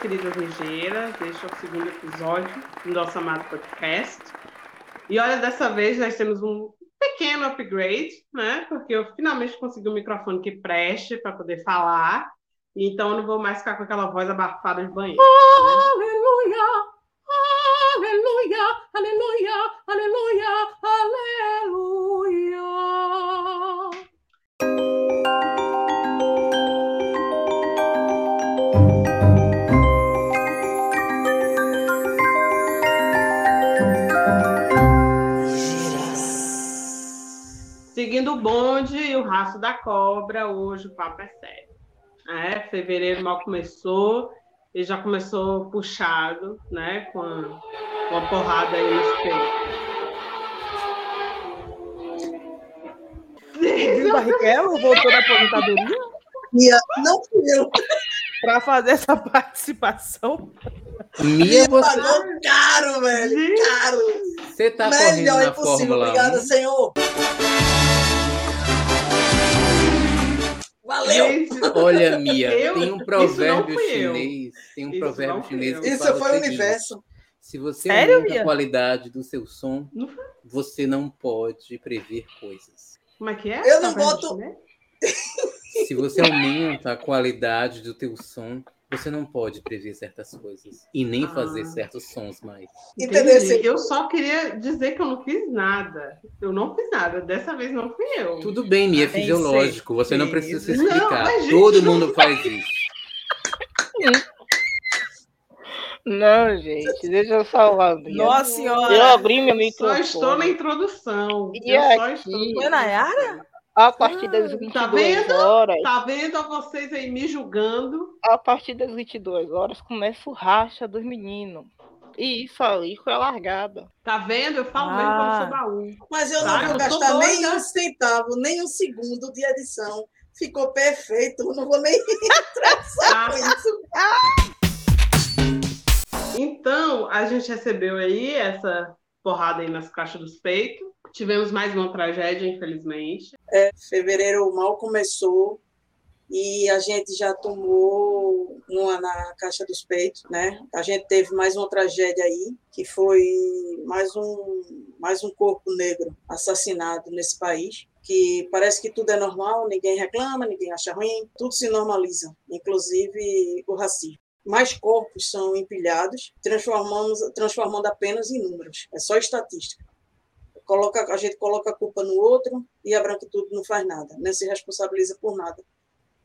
queridas ligeiras. Este é o segundo episódio do nosso amado podcast. E olha, dessa vez nós temos um pequeno upgrade, né? Porque eu finalmente consegui um microfone que preste para poder falar. Então eu não vou mais ficar com aquela voz abafada de banheiro. Aleluia! Aleluia! Aleluia! Aleluia! Aleluia! Bonde e o rastro da cobra, hoje o papo é sério. É, fevereiro mal começou e já começou puxado, né? Com a, com a porrada aí no espelho. Barrichello voltou da aposentadoria não fui eu. para fazer essa participação. Mia, você, Pagou caro, velho. Caro. você tá correndo Melhor na impossível. Fórmula Obrigada, 1. Senhor. Valeu. Gente, Olha, Mia, Eu? tem um provérbio chinês. Tem um Isso provérbio chinês Isso foi o universo. Se você Sério, aumenta Mia? a qualidade do seu som, Não você não pode prever coisas. como é que é? Eu não Tá boto-? Se você aumenta a qualidade do teu som, você não pode prever certas coisas e nem fazer Ah. certos sons mais. Entendeu? Entendi. Eu só queria dizer que eu não fiz nada. Eu não fiz nada. Dessa vez não fui eu. Tudo bem, Mia, é fisiológico. Você não precisa se Não, explicar. gente, Todo não mundo faz isso. Não, gente, deixa eu falar. Bia. Nossa Eu senhora! abri meu Só microfone. estou na introdução. E eu só aqui? estou. Foi Nayara? A partir das Ah, 22 tá vendo? horas, Tá vendo vocês aí me julgando? a partir das 22 horas começa o racha dos meninos. E isso ali foi a largada. Tá vendo? Eu falo mesmo Ah. quando sou baú. Mas eu não Tá, vou gastar nem doida. um centavo, nem um segundo de edição. Ficou perfeito. Eu Não vou nem estressar com isso. Então, a gente recebeu aí essa porrada aí nas caixas dos peitos. Tivemos mais uma tragédia, infelizmente. Fevereiro mal começou e a gente já tomou uma na caixa dos peitos, né? A gente teve mais uma tragédia aí, que foi mais um, mais um corpo negro assassinado nesse país. Que parece que tudo é normal, ninguém reclama, ninguém acha ruim, tudo se normaliza, inclusive o racismo. Mais corpos são empilhados, transformamos, transformando apenas em números. É só estatística. Coloca, a gente coloca a culpa no outro e a branquitude não faz nada, não se responsabiliza por nada.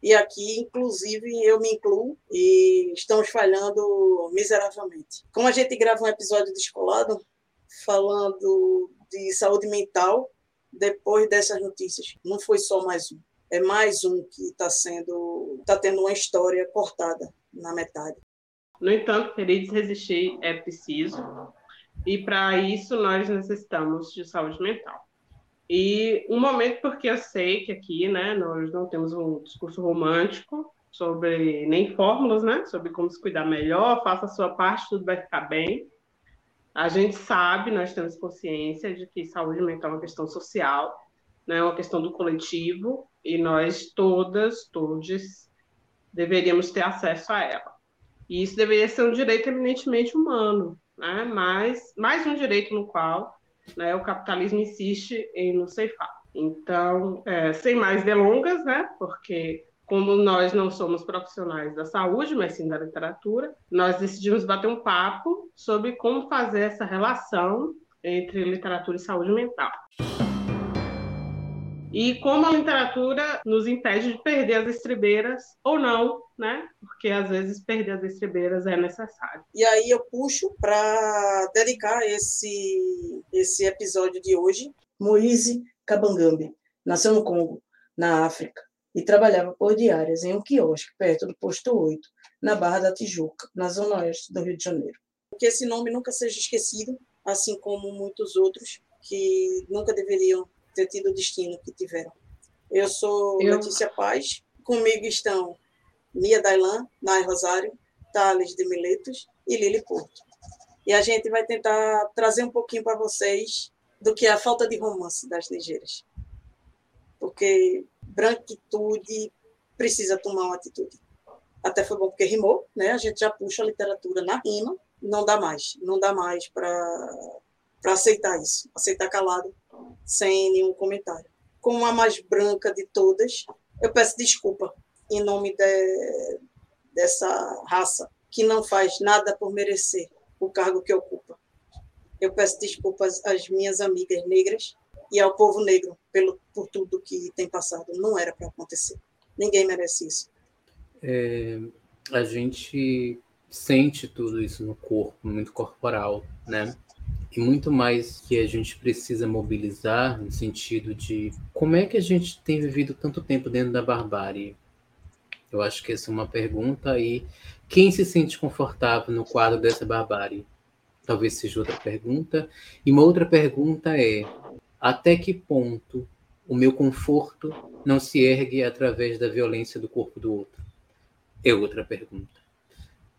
E aqui, inclusive, eu me incluo e estamos falhando miseravelmente. Como a gente grava um episódio descolado falando de saúde mental, depois dessas notícias, não foi só mais um. É mais um que está sendo, está tendo uma história cortada na metade. No entanto, queridos, resistir é preciso. E para isso nós necessitamos de saúde mental. E um momento, porque eu sei que aqui, né, nós não temos um discurso romântico sobre nem fórmulas, né, sobre como se cuidar melhor, faça a sua parte, tudo vai ficar bem. A gente sabe, nós temos consciência de que saúde mental é uma questão social, né, é uma questão do coletivo, e nós todas, todos, deveríamos ter acesso a ela. E isso deveria ser um direito eminentemente humano, né? mas mais um direito no qual né, o capitalismo insiste em nos ceifar. Então, é, sem mais delongas, né, porque como nós não somos profissionais da saúde, mas sim da literatura, nós decidimos bater um papo sobre como fazer essa relação entre literatura e saúde mental. E como a literatura nos impede de perder as estribeiras ou não, né? Porque às vezes perder as estribeiras é necessário. E aí eu puxo para dedicar esse, esse episódio de hoje. Moise Kabangambi nasceu no Congo, na África, e trabalhava por diárias em um quiosque perto do posto 8, na Barra da Tijuca, na zona oeste do Rio de Janeiro. Que esse nome nunca seja esquecido, assim como muitos outros que nunca deveriam ter tido o destino que tiveram. Eu sou Eu- Letícia Paz, comigo estão Mia Dailan, Nai Rosário, Thales de Miletos e Lili Porto. E a gente vai tentar trazer um pouquinho para vocês do que é a falta de romance das ligeiras. Porque branquitude precisa tomar uma atitude. Até foi bom porque rimou, né? A gente já puxa a literatura na rima, não dá mais, não dá mais para aceitar isso, aceitar calado, sem nenhum comentário. Como a mais branca de todas, eu peço desculpa em nome de, dessa raça que não faz nada por merecer o cargo que ocupa. Eu peço desculpas às minhas amigas negras e ao povo negro pelo, por tudo que tem passado. Não era para acontecer. Ninguém merece isso. É, a gente sente tudo isso no corpo, muito corporal, né? E muito mais que a gente precisa mobilizar no sentido de como é que a gente tem vivido tanto tempo dentro da barbárie. Eu acho que essa é uma pergunta e quem se sente confortável no quadro dessa barbárie? Talvez seja outra pergunta. E uma outra pergunta é: até que ponto o meu conforto não se ergue através da violência do corpo do outro? É outra pergunta.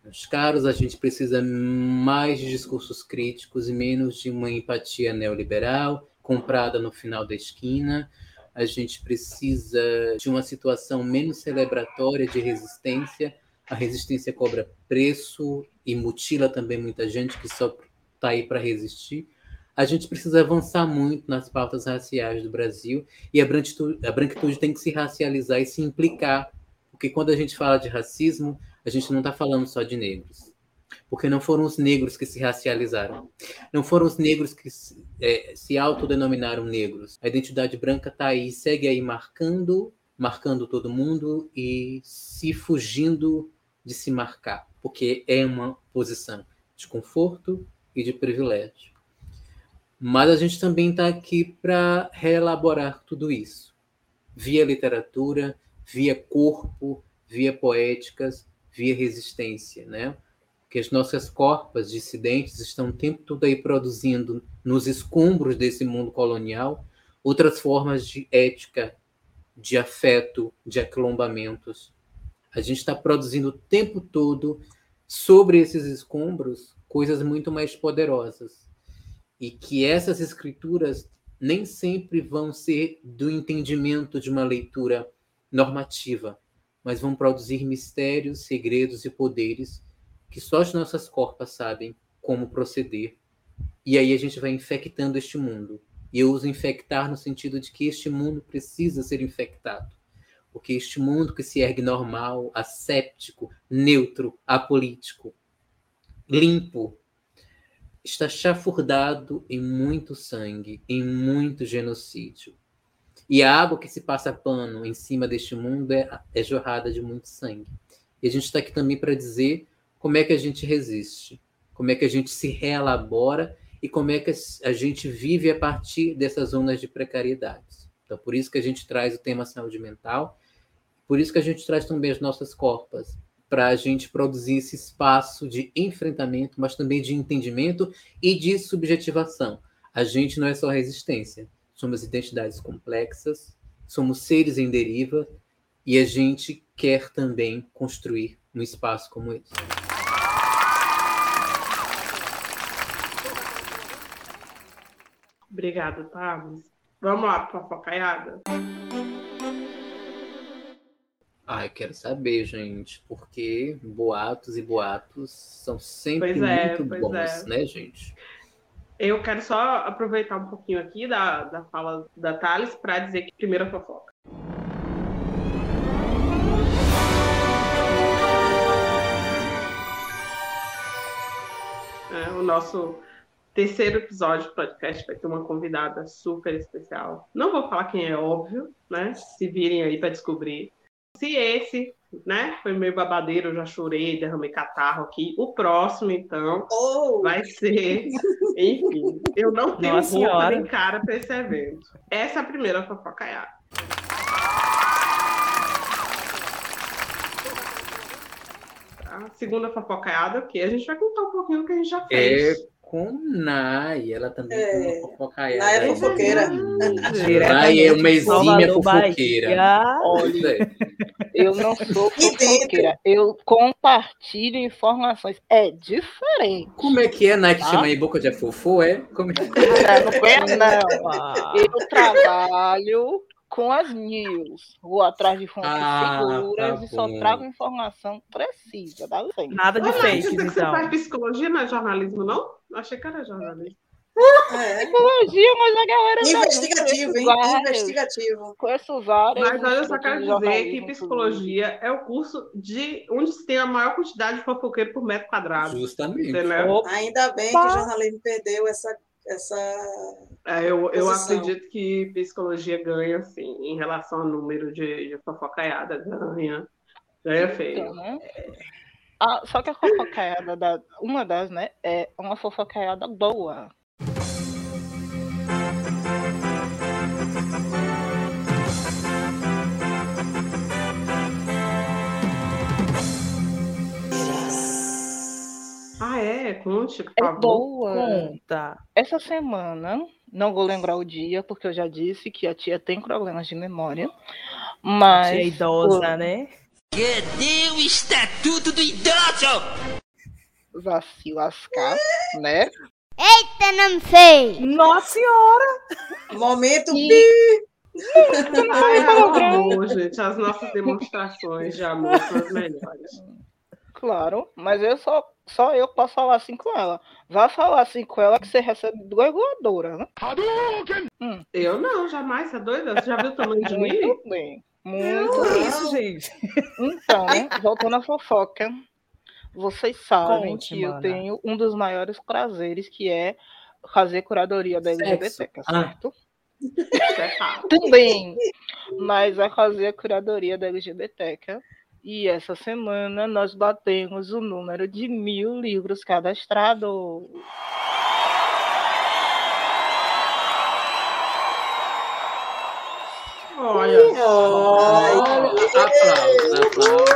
Meus caros, a gente precisa mais de discursos críticos e menos de uma empatia neoliberal comprada no final da esquina. A gente precisa de uma situação menos celebratória de resistência. A resistência cobra preço e mutila também muita gente que só está aí para resistir a gente precisa avançar muito nas pautas raciais do Brasil e a branquitude, a branquitude tem que se racializar e se implicar, porque quando a gente fala de racismo, a gente não está falando só de negros, porque não foram os negros que se racializaram, não foram os negros que é, se autodenominaram negros. A identidade branca está aí, segue aí marcando, marcando todo mundo e se fugindo de se marcar, porque é uma posição de conforto e de privilégio. Mas a gente também está aqui para reelaborar tudo isso, via literatura, via corpo, via poéticas, via resistência, né? Porque as nossas corpas dissidentes estão o tempo todo aí produzindo nos escombros desse mundo colonial outras formas de ética, de afeto, de aquilombamentos. A gente está produzindo o tempo todo sobre esses escombros coisas muito mais poderosas e que essas escrituras nem sempre vão ser do entendimento de uma leitura normativa, mas vão produzir mistérios, segredos e poderes que só as nossas corpas sabem como proceder. E aí a gente vai infectando este mundo. E eu uso infectar no sentido de que este mundo precisa ser infectado. Porque este mundo que se ergue normal, asséptico, neutro, apolítico, limpo, está chafurdado em muito sangue, em muito genocídio. E a água que se passa pano em cima deste mundo é, é jorrada de muito sangue. E a gente está aqui também para dizer como é que a gente resiste, como é que a gente se reelabora e como é que a gente vive a partir dessas zonas de precariedades. Então, por isso que a gente traz o tema saúde mental, por isso que a gente traz também as nossas corpas, para a gente produzir esse espaço de enfrentamento, mas também de entendimento e de subjetivação. A gente não é só resistência, somos identidades complexas, somos seres em deriva e a gente quer também construir um espaço como esse. Obrigada, Thales. Vamos lá, fofocaiada? Ah, eu quero saber, gente, porque boatos e boatos são sempre é, muito bons, é. né, gente? Eu quero só aproveitar um pouquinho aqui da, da fala da Thales para dizer que primeira fofoca. É, o nosso terceiro episódio do podcast vai ter uma convidada super especial. Não vou falar quem é, óbvio, né? Se virem aí para descobrir. Se esse, né, foi meio babadeiro, eu já chorei, derramei catarro aqui. O próximo, então, oh. vai ser. Enfim, eu não tenho Nossa roupa senhora. nem cara para esse evento. Essa é a primeira fofocaiada. A segunda fofocaiada, o quê? A gente vai contar um pouquinho do que a gente já fez. É com Nai. Ela também é, tem uma. Nai é fofoqueira. Nai é uma exímia fofoqueira. Olha, eu não sou fofoqueira. Eu compartilho informações. É diferente. Como é que é, Nai, que ah? chama aí boca de afofô, é? Como é? Não, não é não. Eu trabalho com as news. Vou atrás de fontes Ah, seguras tá e só trago informação precisa. Dá licença. Nada de Nath, fakes, você, você então. faz psicologia, não é jornalismo, não? Eu achei que era jornalismo. É. Psicologia, mas a galera. tá Investigativo, hein? Vários. Investigativo. Conheço várias. Mas olha, eu só quero dizer que psicologia é o curso de onde se tem a maior quantidade de fofoqueiro por metro quadrado. Justamente. Entendeu? Ainda bem que o jornalismo perdeu essa. Essa... É, eu, eu Posição. acredito que psicologia ganha, assim, em relação ao número de, de fofocaiada, ganha. Ganha feio. Então, né? Ah, só que a fofocaiada, da, uma das, né, é uma fofocaiada boa. É? Conte, por É favor. boa. conta. Essa semana, não vou lembrar o dia, porque eu já disse que a tia tem problemas de memória. Mas. Tia idosa, né? Cadê o Estatuto do Idoso? Vá se lascar, né? Eita, não sei. Nossa senhora! Momento E- pi. Ai, Tá favor, gente. As nossas demonstrações de amor são as melhores. Claro, mas eu só, só eu posso falar assim com ela. Vá falar assim com ela que você recebe duas voadoras, né? Eu não, jamais, você é doida? Você já viu o tamanho de mim? Muito bem. Muito bem. isso, gente? Então, voltando à fofoca, vocês sabem Conte, que eu mana. tenho um dos maiores prazeres, que é fazer curadoria da LGBT, Ah. certo? É fato. Também. Mas é fazer a curadoria da LGBT. E essa semana nós batemos o número de mil livros cadastrados. Olha. Ai, Aplausos, aplausos.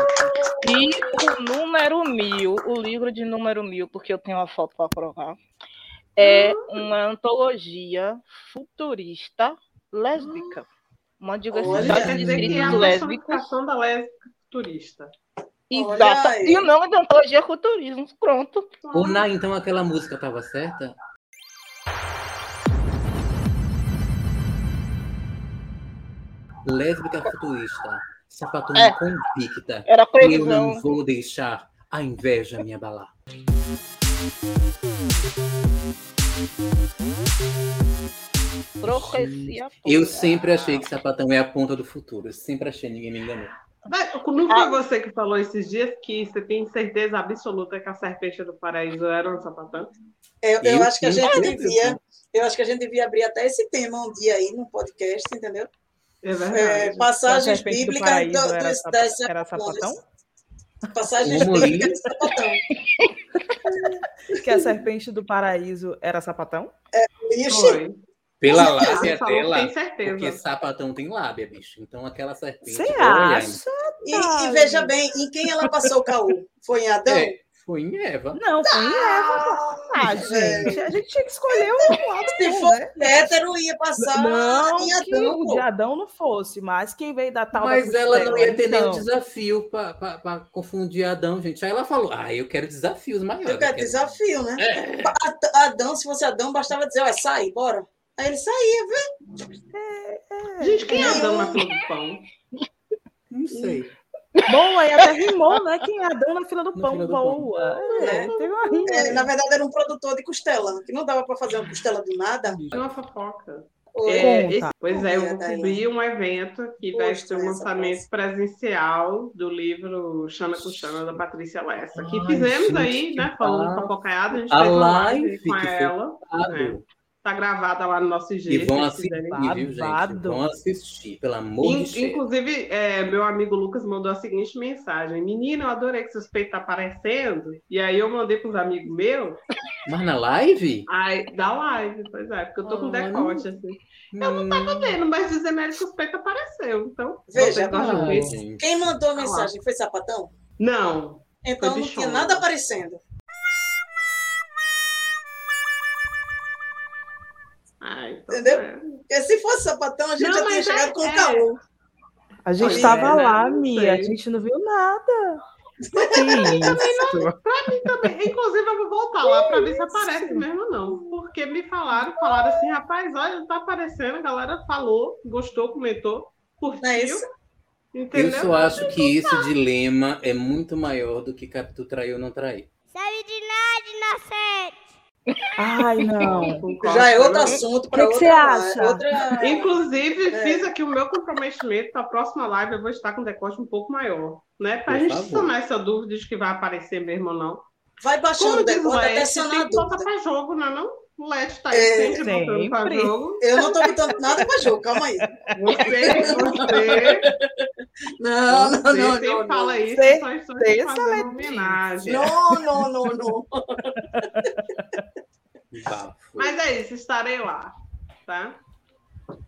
E o número mil, o livro de número mil, porque eu tenho uma foto para provar, é uma antologia futurista lésbica. Uma Olha, diversidade Quer de que é escritos lésbicos. da lésbica turista. Exata. E o nome da antologia é Futurismo. Pronto. Ô, Ná, então aquela música tava certa? Lésbica futurista, sapatão É. convicta. Era Eu previsão. não vou deixar a inveja me abalar. Profecia. Eu sempre achei que sapatão é a ponta do futuro. Eu sempre achei, ninguém me enganou. Não foi você que falou esses dias que você tem certeza absoluta que a serpente do paraíso era um sapatão? Eu, eu Eu acho que a gente certeza. devia. Eu acho que a gente devia abrir até esse tema um dia aí no podcast, entendeu? É É, verdade. A passagens do bíblicas paraíso do- era dos- sapa- das era sapatão? Passagens bíblicas do sapatão. Que a serpente do paraíso era sapatão? Ixi, Foi. Pela Você lábia falou que dela. Tem certeza. Porque sapatão tem lábia, bicho. Então aquela serpente. Você acha? e, e veja bem, em quem ela passou o caô? Foi em Adão? É, foi em Eva. Não, foi em Eva. Ah, gente, a gente tinha que escolher um lado Se for né? hétero, ia passar Não em que Adão. o pô. de Adão não fosse, mas quem veio da tal Mas da ela não ia ter nenhum então. desafio para confundir Adão, gente. Aí ela falou: Ah, eu quero desafios maiores. Eu quero quero- desafio, né? É. A- Adão, se fosse Adão, bastava dizer, sai, bora. Aí ele saía, viu? Gente, quem é Adão na fila do pão? Não sei. Bom, aí até rimou, né? Quem é Adão na fila do Na pão fila do pão. boa. É, É. teve uma rima. É, na verdade, era um produtor de costela, que não dava para fazer uma costela do nada. É uma fofoca. É, esse- pois é, eu vou cobrir um evento que vai Poxa, ser o essa lançamento presencial do livro Xana com Xana, da Patrícia Lessa. Que Ai, fizemos gente, aí, né? Falando de fofocaiada, a gente A fez live com ela. né? Tá gravada lá no nosso IG. E vão assistir, viu, gente? Vão assistir, pelo amor In- de Deus. Inclusive, é, meu amigo Lucas mandou a seguinte mensagem: Menina, eu adorei que seus peitos tá aparecendo. E aí eu mandei pros amigos meus, Mas na live? aí, da live, pois é, porque eu tô com Ah, decote, assim. Não Tô vendo, mas ele que os peitos apareceu. Então, Veja. Quem mandou a mensagem foi sapatão? Não. Então não tinha nada aparecendo. Sapatão, a gente Não, já tinha mas chegado é- com é. caô. A gente estava é, né? lá, Não Mia. A gente não viu nada. Que isso? Pra mim também. Inclusive, eu vou voltar lá pra ver se aparece mesmo ou não. Porque me falaram, falaram assim, rapaz, olha, não tá aparecendo. A galera falou, gostou, comentou, curtiu. Não é isso? Entendeu? Eu só acho que esse dilema é muito maior do que Capitu traiu ou não traiu. Sabe de nada, inocente. Ai, não. Concordo. Já é outro assunto para Que que outra, você acha? outra. Inclusive, É. fiz aqui o meu comprometimento para a próxima live. Eu vou estar com decote um pouco maior, né? Para a gente favor. sanar essa dúvida de que vai aparecer mesmo ou não. Vai baixando Como o o decote até sanar tem a que botar dúvida. para jogo, não é não? O LED tá aí É, sempre botando para sempre. jogo. Eu não tô botando nada para jogo, calma aí. Você, você, Não, não, você não, sempre não, não. fala isso, Você- só estou você te fazendo homenagem. Não, não, não, não. Mas é isso, estarei lá, tá?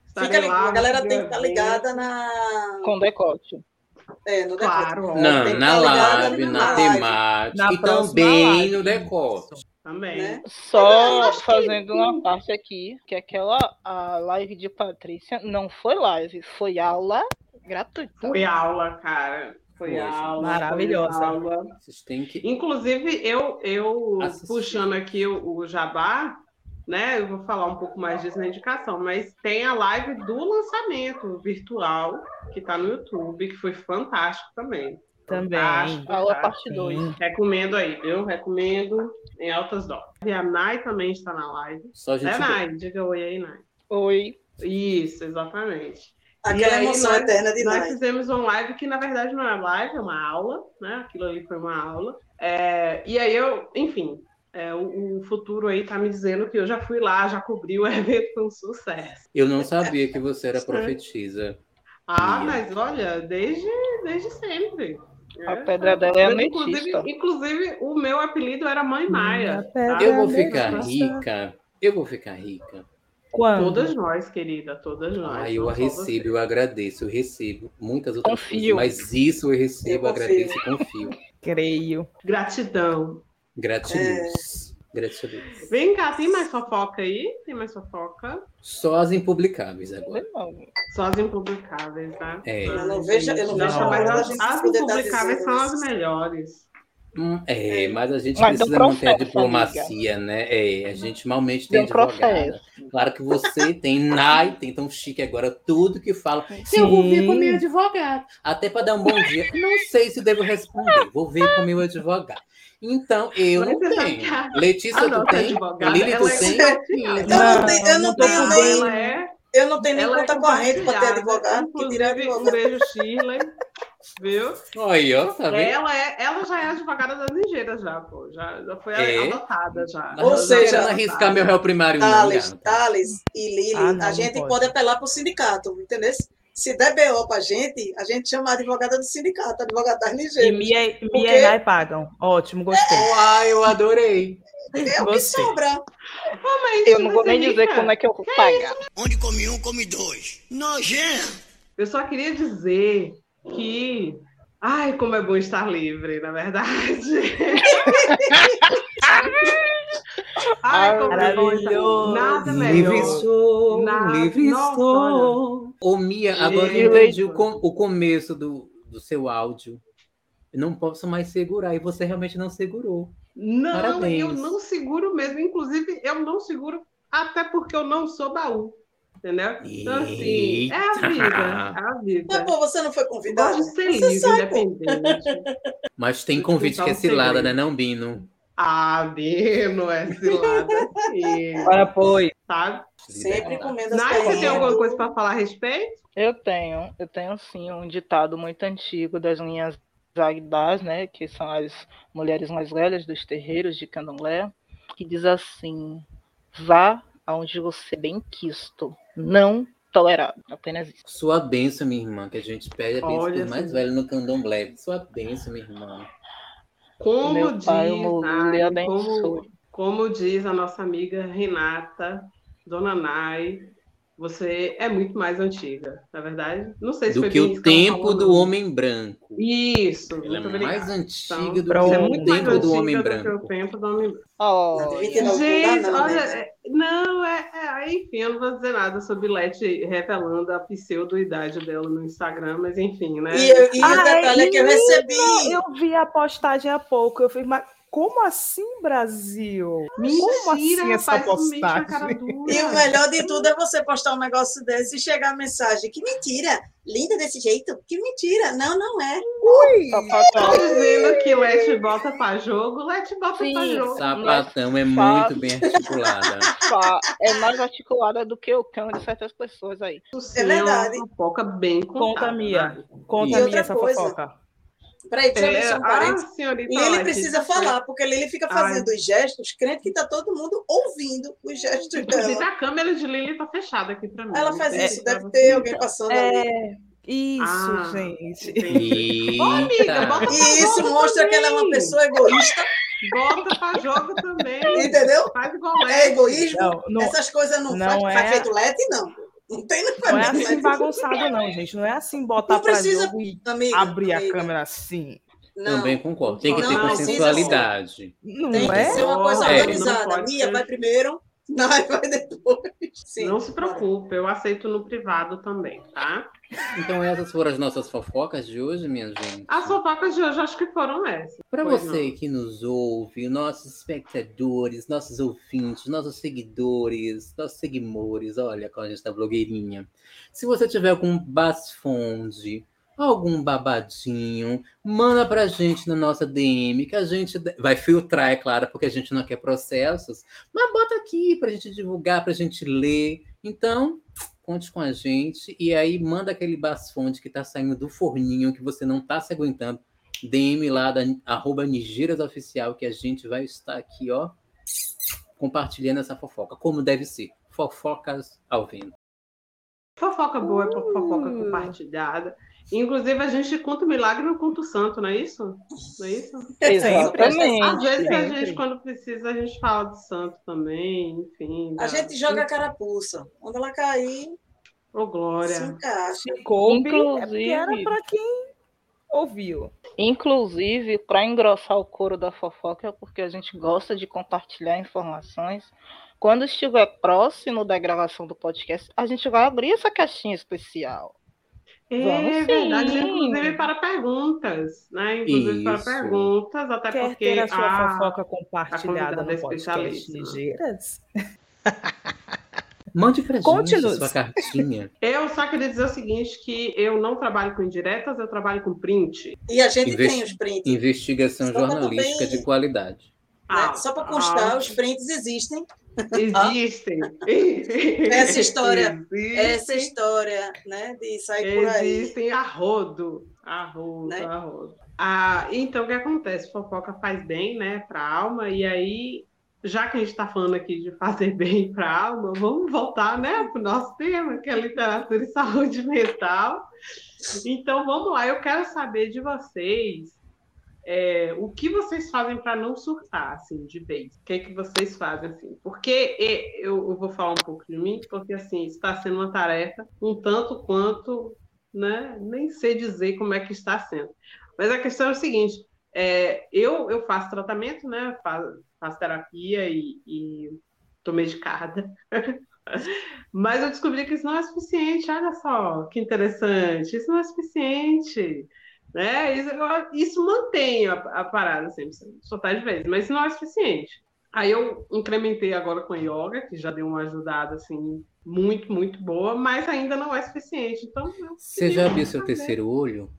Estarei Fica ligado, lá, a galera tem que estar evento. ligada na. Com decote. É, no decote. Claro, Não, que na ligada live, na na live. temática Na e próxima também no decote. Também. Né? Só acho que- fazendo uma parte aqui, que aquela a live de Patrícia não foi live, foi aula gratuita. Foi aula, cara. Foi Foi, aula. maravilhosa. foi aula. Vocês têm que. Inclusive, eu, eu Assistir. puxando aqui o, o Jabá, né? Eu vou falar um pouco mais disso na indicação, mas tem a live do lançamento virtual que está no YouTube, que foi fantástico também. Também. Aula parte 2. Sim. Recomendo aí, viu? Recomendo em altas doses. E a Nai também está na live. Só a gente. É, Nai, diga oi aí, Nai. Oi. Isso, exatamente. Aquela aí emoção nós- eterna de Nós nós. fizemos uma live que, na verdade, não é live, é uma aula, né? Aquilo ali foi uma aula. É, e aí eu, enfim, é, o, o futuro aí tá me dizendo que eu já fui lá, já cobri o evento com sucesso. Eu não sabia que você era profetisa. Ah, Ia. mas olha, desde, desde sempre. A É. pedra dela é Mas, inclusive, ametista. inclusive, o meu apelido era Mãe Maia. pedra tá? Eu vou Nossa. ficar rica. Eu vou ficar rica. Quando? Todas nós, querida, todas nós. Ah, eu a recebo, eu agradeço, eu recebo muitas outras Confio. coisas, mas isso eu recebo, Eu agradeço e confio. Creio. você. Gratidão. Gratiluz. Vem cá, tem mais fofoca aí? Tem mais fofoca? Só as impublicáveis agora. Não. Só as impublicáveis, né? É. Eu não vejo, eu não vejo Não, da as, gente impublicáveis são as melhores. Hum, É, mas a gente Mas precisa manter a processo, diplomacia, né? É, a gente malmente tem Do advogada. processo. Claro que você tem Nai, tem tão chique agora, tudo que fala. Sim. Eu vou ver com o meu advogado. Até para dar um bom dia. Não sei se devo responder. Vou ver com o meu advogado. Então, eu não tenho. Letícia, tu tem? Lili, tu é tem? Eu não, tenho, eu não tenho nem, é, eu não tenho nem é conta corrente para ter advogado, Inclusive, um advogado. beijo, Shirley. Viu? Aí, ó, tá vendo? Ela, é, ela já é advogada das ligeiras, já, pô. Já, já foi É? adotada, já. Ou não seja, quero arriscar meu réu primário, não, Thales, gata. Thales e Lili, Ah, não, a não gente pode. pode. apelar para o sindicato, entendeu? Se der BO para a gente, a gente chama a advogada do sindicato, a advogada das E ligeiras. Mia, Porque- Mia e Nai pagam. Ótimo, gostei. Uai, eu adorei. É o que sobra. Mas, Eu não vou nem dizer Amiga, como é que eu vou pagar. Onde come um, come dois. Nojento. Eu só queria dizer que. Ai, como é bom estar livre, na verdade. Ai, como é bom estar. Nada melhor. Livre sou, Na- livre Nossa, sou. Ô, Mia, agora eu entendi o, com- o começo do, do seu áudio. Eu não posso mais segurar, e você realmente não segurou. Não, Parabéns. eu não seguro mesmo. Inclusive, eu não seguro até porque eu não sou baú. Entendeu? Então, assim, é a vida. É a Mas, vida. pô, você não foi convidado? Gosto de ser Você livre, sai, independente. Mas tem convite que é cilada, segredo. né, não, Bino? Ah, Bino, é cilada. sim, Agora foi. Sabe? Sempre comendo as Nath, você tem alguma coisa para falar a respeito? Eu tenho, eu tenho sim um ditado muito antigo das linhas Agdás, né, que são as mulheres mais velhas dos terreiros de Candomblé, que diz assim: vá aonde você bem quisto, não tolerado. Apenas isso. Sua benção, minha irmã, que a gente pede a benção dos mais sim. velhos no candomblé. Sua benção, minha irmã. Como Meu diz, pai, Nai, como, como diz a nossa amiga Renata, Dona Nai, você é muito mais antiga, na verdade. Não sei se Do foi que bem o tempo do homem branco. Isso, Ela muito é mais antiga Então, do que é o muito mais tempo do homem do que branco. o tempo do homem branco. Oh, Gente, não, olha, né? é- Não, é, é, enfim, eu não vou dizer nada sobre Leti revelando a pseudo-idade dela no Instagram, mas enfim, né? E, eu- e o Ai, detalhe é que eu recebi. Eu vi a postagem há pouco. Eu fiz, mas como assim, Brasil? como assim Mentira, essa postagem? cara dura. E o melhor de tudo é você postar um negócio desse e chegar a mensagem. Que mentira! Linda desse jeito? Que mentira! Não, não é. Ui! Sapatão. Dizendo que Leti bota pra jogo, Leti bota pra Sim, jogo. Sapatão é muito bem articulada. É mais articulada do que o cão de certas pessoas aí. Sim, É verdade. uma fofoca bem Conta, contada, Mia. né? Conta E a minha essa coisa, fofoca. Peraí, deixa eu ver É, só um ah, senhorita Lili precisa falar, porque Lili fica fazendo os gestos, crente que está todo mundo ouvindo os gestos Inclusive, dela. a câmera de Lili tá fechada aqui pra mim. Ela faz sei isso, deve você. ter alguém passando ali. É, isso, Ah, gente. Ô, amiga, bota pra E isso jogo mostra que ela é uma também. pessoa egoísta, Bota pra jogo também. entendeu? Faz igual É egoísmo. Não, não, Essas coisas não, não faz, é- faz feito lete, não. Não tem não faz não é assim bagunçado, não, gente. Não é assim botar Não precisa- pra jogo e Amiga, abrir a amiga, câmera assim. Não, Também concordo. Tem que ter Não precisa consensualidade. Não tem que é? ser uma coisa É, organizada. não Mia ser. vai primeiro, Nai vai depois. Sim, Não se preocupe, eu aceito no privado também, tá? Então essas foram as nossas fofocas de hoje, minha gente. As fofocas de hoje acho que foram essas. Para você não. que nos ouve, nossos espectadores, nossos ouvintes, nossos seguidores, nossos seguimores, olha como a gente tá blogueirinha. Se você tiver algum basfonde, algum babadinho, manda pra gente na nossa DM, que a gente vai filtrar, é claro, porque a gente não quer processos, mas bota aqui pra gente divulgar, pra gente ler. Então, conte com a gente e aí manda aquele basfonde que tá saindo do forninho, que você não tá se aguentando. DM lá da arroba Nigeiras Oficial, que a gente vai estar aqui, ó, compartilhando essa fofoca, como deve ser. Fofocas ao vivo. Fofoca boa é fofoca Uh. compartilhada. Inclusive, a gente conta o milagre e não conta o santo, não é isso? Não é isso? Exatamente. Às vezes, a sempre. gente, quando precisa, a gente fala do santo também, enfim. A gente joga a carapuça. Quando ela cair, Ô, se Glória. encaixa. Se coube, é Inclusive- era pra quem ouviu. Inclusive, para engrossar o couro da fofoca, porque a gente gosta de compartilhar informações. Quando estiver próximo da gravação do podcast, a gente vai abrir essa caixinha especial. É Vamos verdade, sim. inclusive para perguntas, né? Inclusive para Isso. perguntas, até Quer porque ter a sua a- fofoca compartilhada é no podcast especialista. Ligeiras? Mande pra gente Conte-nos. sua cartinha. Eu só queria dizer o seguinte, que eu não trabalho com indiretas, eu trabalho com print. E a gente Investi- tem os prints. Investigação Só jornalística também- de qualidade. né? Só para constar, ah, os prints existem. Existem. Essa história- Existem. Essa história né, de sair por aí. Existem a rodo. A rodo, Né? a rodo. Ah, então, o que acontece? Fofoca faz bem, né, para a alma, e aí, já que a gente está falando aqui de fazer bem para a alma, vamos voltar, né, para o nosso tema, que é literatura e saúde mental. Então, vamos lá, eu quero saber de vocês é, o que vocês fazem para não surtar, assim, de vez? O que, é que vocês fazem, assim? Porque eu, eu vou falar um pouco de mim, porque, assim, está sendo uma tarefa um tanto quanto, né? Nem sei dizer como é que está sendo. Mas a questão é o seguinte, é, eu, eu faço tratamento, né? Faço, faço terapia e, e tô medicada. Mas eu descobri que isso não é suficiente. Olha só, que interessante. Isso não é suficiente. Né? Isso, isso mantém a, a parada sempre, só tá de vez, mas isso não é suficiente. Aí eu incrementei agora com a yoga, que já deu uma ajudada assim muito, muito boa, mas ainda não é suficiente. Então, Você já viu seu terceiro olho?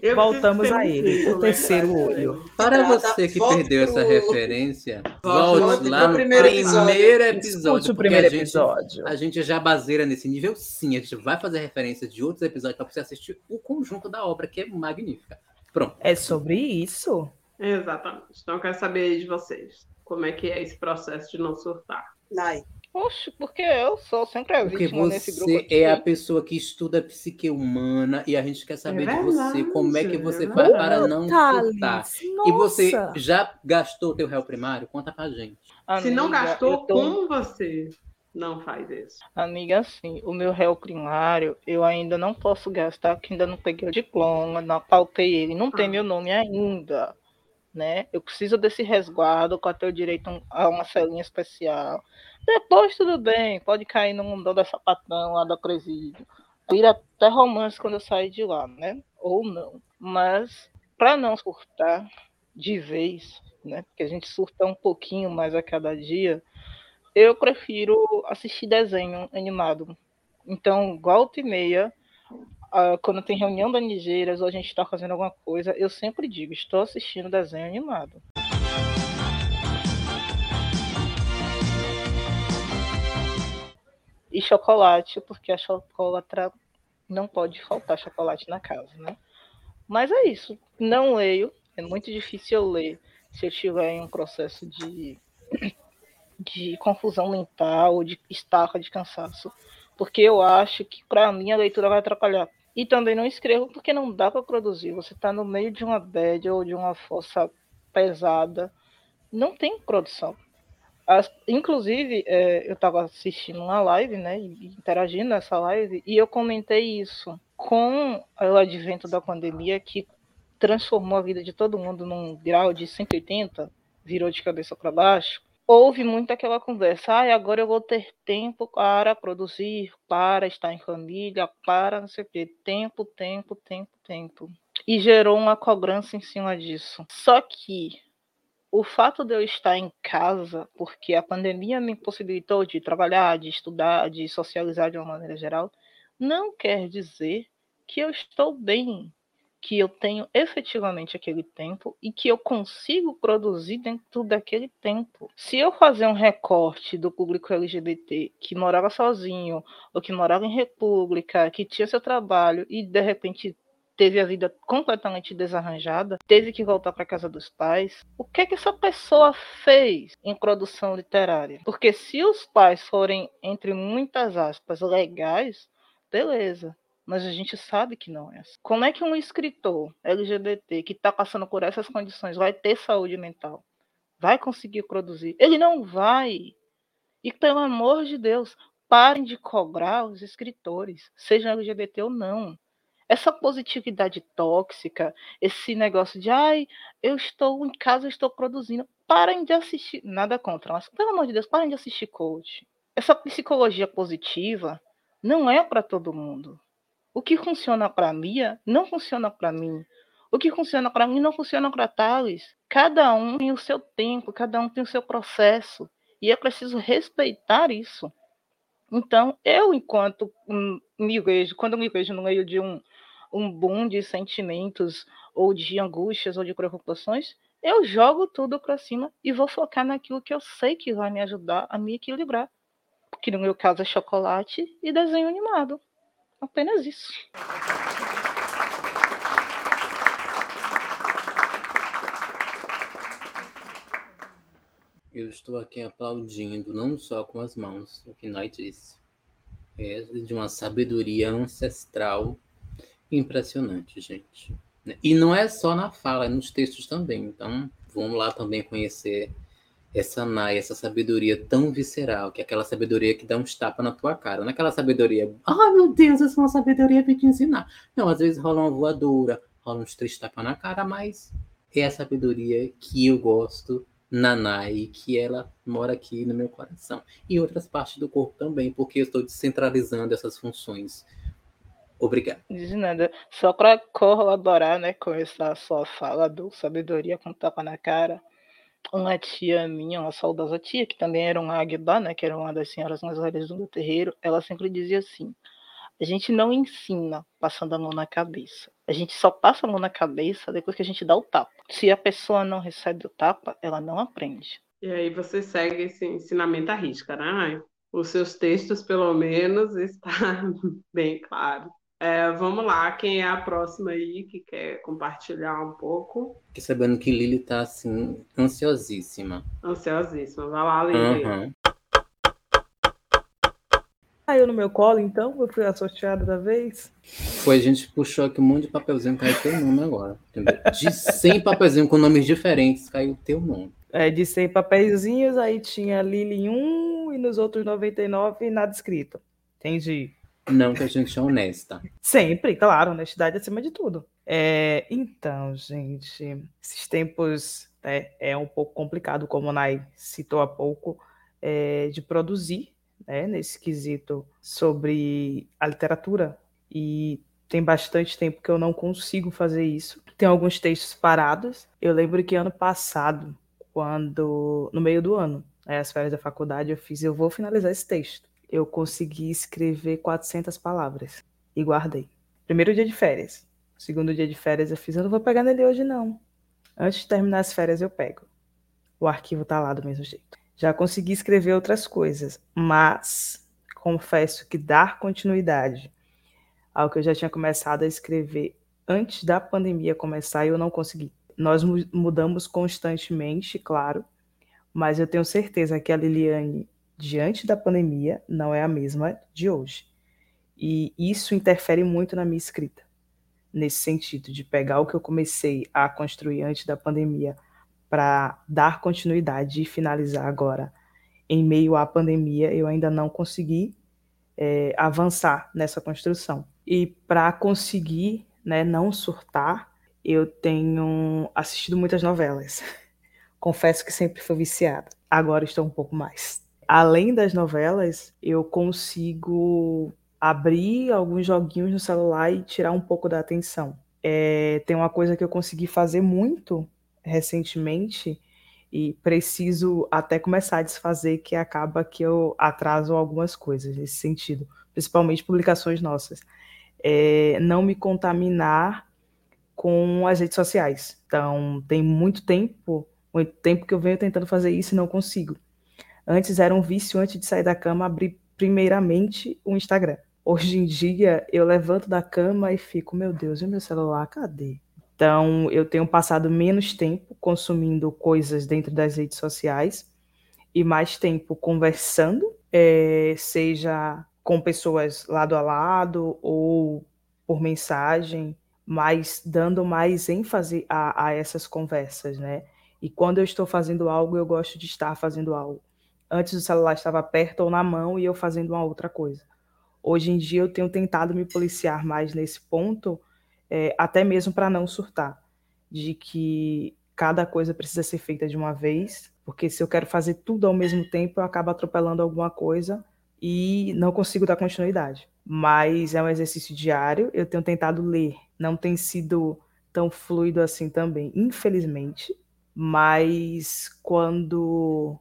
Eu Voltamos a ele, o terceiro né? olho. Para você que perdeu essa referência, Volte lá no primeiro primeiro episódio. episódio. Escute o primeiro a gente- episódio. A gente já baseira nesse nível, sim. A gente vai fazer referência de outros episódios para você assistir o conjunto da obra, que é magnífica. Pronto. É sobre isso? Exatamente. Então eu quero saber aí de vocês. Como é que é esse processo de não surtar? Nai. Oxe, porque eu sou sempre a Porque vítima nesse grupo você aqui. é a pessoa que estuda a psique humana e a gente quer saber É de você verdade, como é que você é faz para não surtar. nossa. E você já gastou o teu réu primário? Conta pra gente. Se não Amiga, gastou, tô- como você não faz isso? Amiga, assim, o meu réu primário eu ainda não posso gastar, porque ainda não peguei o diploma, não pautei ele, não tem Ah. meu nome ainda. Né? Eu preciso desse resguardo para ter o direito a uma celinha especial. Depois tudo bem, pode cair no mundão da sapatão lá do presídio. Vira até romance quando eu sair de lá, né? Ou não. Mas para não surtar de vez, né? Porque a gente surta um pouquinho mais a cada dia, eu prefiro assistir desenho animado. Então, volta e meia, uh, quando tem reunião da Nigeiras ou a gente está fazendo alguma coisa, eu sempre digo, estou assistindo desenho animado. E chocolate, porque a chocolatra não pode faltar chocolate na casa, né? Mas é isso. Não leio. É muito difícil eu ler se eu estiver em um processo de, de confusão mental, ou de estaca, de cansaço. Porque eu acho que, para mim, a leitura vai atrapalhar. E também não escrevo porque não dá para produzir. Você está no meio de uma bad ou de uma força pesada. Não tem produção. As, inclusive, é, eu estava assistindo uma live, né, interagindo nessa live, e eu comentei isso com o advento da pandemia, que transformou a vida de todo mundo num grau de 180, virou de cabeça para baixo. Houve muito aquela conversa, ah, agora eu vou ter tempo para produzir, para estar em família, para não sei o quê. Tempo, tempo, tempo, tempo. E gerou uma cobrança em cima disso. Só que o fato de eu estar em casa, porque a pandemia me impossibilitou de trabalhar, de estudar, de socializar de uma maneira geral, não quer dizer que eu estou bem, que eu tenho efetivamente aquele tempo e que eu consigo produzir dentro daquele tempo. Se eu fazer um recorte do público LGBT que morava sozinho, ou que morava em república, que tinha seu trabalho e de repente teve a vida completamente desarranjada, teve que voltar para casa dos pais. O que é que essa pessoa fez em produção literária? Porque se os pais forem, entre muitas aspas, legais, beleza. Mas a gente sabe que não é assim. Como é que um escritor LGBT que está passando por essas condições vai ter saúde mental? Vai conseguir produzir? Ele não vai. E pelo amor de Deus, parem de cobrar os escritores, sejam LGBT ou não essa positividade tóxica, esse negócio de ai, eu estou em casa, eu estou produzindo. Parem de assistir, nada contra, mas pelo amor de Deus, parem de assistir coach. Essa psicologia positiva não é para todo mundo. O que funciona para Mia não funciona para mim. O que funciona para mim não funciona para Thales. Cada um tem o seu tempo, cada um tem o seu processo. E é preciso respeitar isso. Então, eu, enquanto me vejo, quando me vejo no meio de um um boom de sentimentos ou de angústias ou de preocupações, eu jogo tudo para cima e vou focar naquilo que eu sei que vai me ajudar a me equilibrar. Que no meu caso é chocolate e desenho animado. Apenas isso. Eu estou aqui aplaudindo, não só com as mãos, o que nós disse. É de uma sabedoria ancestral impressionante, gente. E não é só na fala, é nos textos também. Então, vamos lá também conhecer essa Nai, essa sabedoria tão visceral, que é aquela sabedoria que dá uns tapas na tua cara. Não é aquela sabedoria, ah, oh, meu Deus, essa é uma sabedoria para te ensinar. Não, às vezes rola uma voadora, rola uns três tapas na cara, mas é a sabedoria que eu gosto na Nai, que ela mora aqui no meu coração. E outras partes do corpo também, porque eu estou descentralizando essas funções Obrigado. De nada. Só para corroborar, né, com essa sua fala do sabedoria com tapa na cara, uma tia minha, uma saudosa tia, que também era uma águida, né, que era uma das senhoras mais velhas do terreiro, ela sempre dizia assim: a gente não ensina passando a mão na cabeça. A gente só passa a mão na cabeça depois que a gente dá o tapa. Se a pessoa não recebe o tapa, ela não aprende. E aí você segue esse ensinamento à risca, né? Os seus textos, pelo menos, está bem claro. É, vamos lá, quem é a próxima aí que quer compartilhar um pouco? Fiquei sabendo que Lili tá assim, ansiosíssima. Ansiosíssima. Vai lá, Lili. Uhum. Caiu no meu colo, então? Eu fui a sorteada da vez? Foi, a gente puxou aqui um monte de papelzinho, caiu teu nome agora. Entendeu? De 100 papelzinhos com nomes diferentes, caiu teu nome. É, de 100 papeizinhos, aí tinha Lili em um e nos outros 99 nada escrito. Entendi. Não que a gente é honesta. Sempre, claro, honestidade acima de tudo. É, então, gente, esses tempos né, é um pouco complicado, como o Nai citou há pouco, é, de produzir né, nesse quesito sobre a literatura. E tem bastante tempo que eu não consigo fazer isso. Tem alguns textos parados. Eu lembro que ano passado, quando no meio do ano, né, as férias da faculdade, eu fiz, eu vou finalizar esse texto. Eu consegui escrever 400 palavras e guardei. Primeiro dia de férias. Segundo dia de férias eu fiz, eu não vou pegar nele hoje não. Antes de terminar as férias eu pego. O arquivo tá lá do mesmo jeito. Já consegui escrever outras coisas, mas confesso que dar continuidade ao que eu já tinha começado a escrever antes da pandemia começar, eu não consegui. Nós mudamos constantemente, claro, mas eu tenho certeza que a Liliane, diante da pandemia, não é a mesma de hoje. E isso interfere muito na minha escrita, nesse sentido, de pegar o que eu comecei a construir antes da pandemia para dar continuidade e finalizar agora. Em meio à pandemia, eu ainda não consegui é, avançar nessa construção. E para conseguir né, não surtar, eu tenho assistido muitas novelas. Confesso que sempre fui viciada. Agora estou um pouco mais. Além das novelas, eu consigo abrir alguns joguinhos no celular e tirar um pouco da atenção. É, tem uma coisa que eu consegui fazer muito recentemente e preciso até começar a desfazer, que acaba que eu atraso algumas coisas nesse sentido, principalmente publicações nossas. É, não me contaminar com as redes sociais. Então, tem muito tempo, muito tempo que eu venho tentando fazer isso e não consigo. Antes era um vício, antes de sair da cama, abrir primeiramente o Instagram. Hoje em dia, eu levanto da cama e fico, meu Deus, e meu celular, cadê? Então, eu tenho passado menos tempo consumindo coisas dentro das redes sociais e mais tempo conversando, é, seja com pessoas lado a lado ou por mensagem, mas dando mais ênfase a, a essas conversas, né? E quando eu estou fazendo algo, eu gosto de estar fazendo algo. Antes o celular estava perto ou na mão e eu fazendo uma outra coisa. Hoje em dia eu tenho tentado me policiar mais nesse ponto, é, até mesmo para não surtar, de que cada coisa precisa ser feita de uma vez, porque se eu quero fazer tudo ao mesmo tempo, eu acabo atropelando alguma coisa e não consigo dar continuidade. Mas é um exercício diário, eu tenho tentado ler, não tem sido tão fluido assim também, infelizmente, mas quando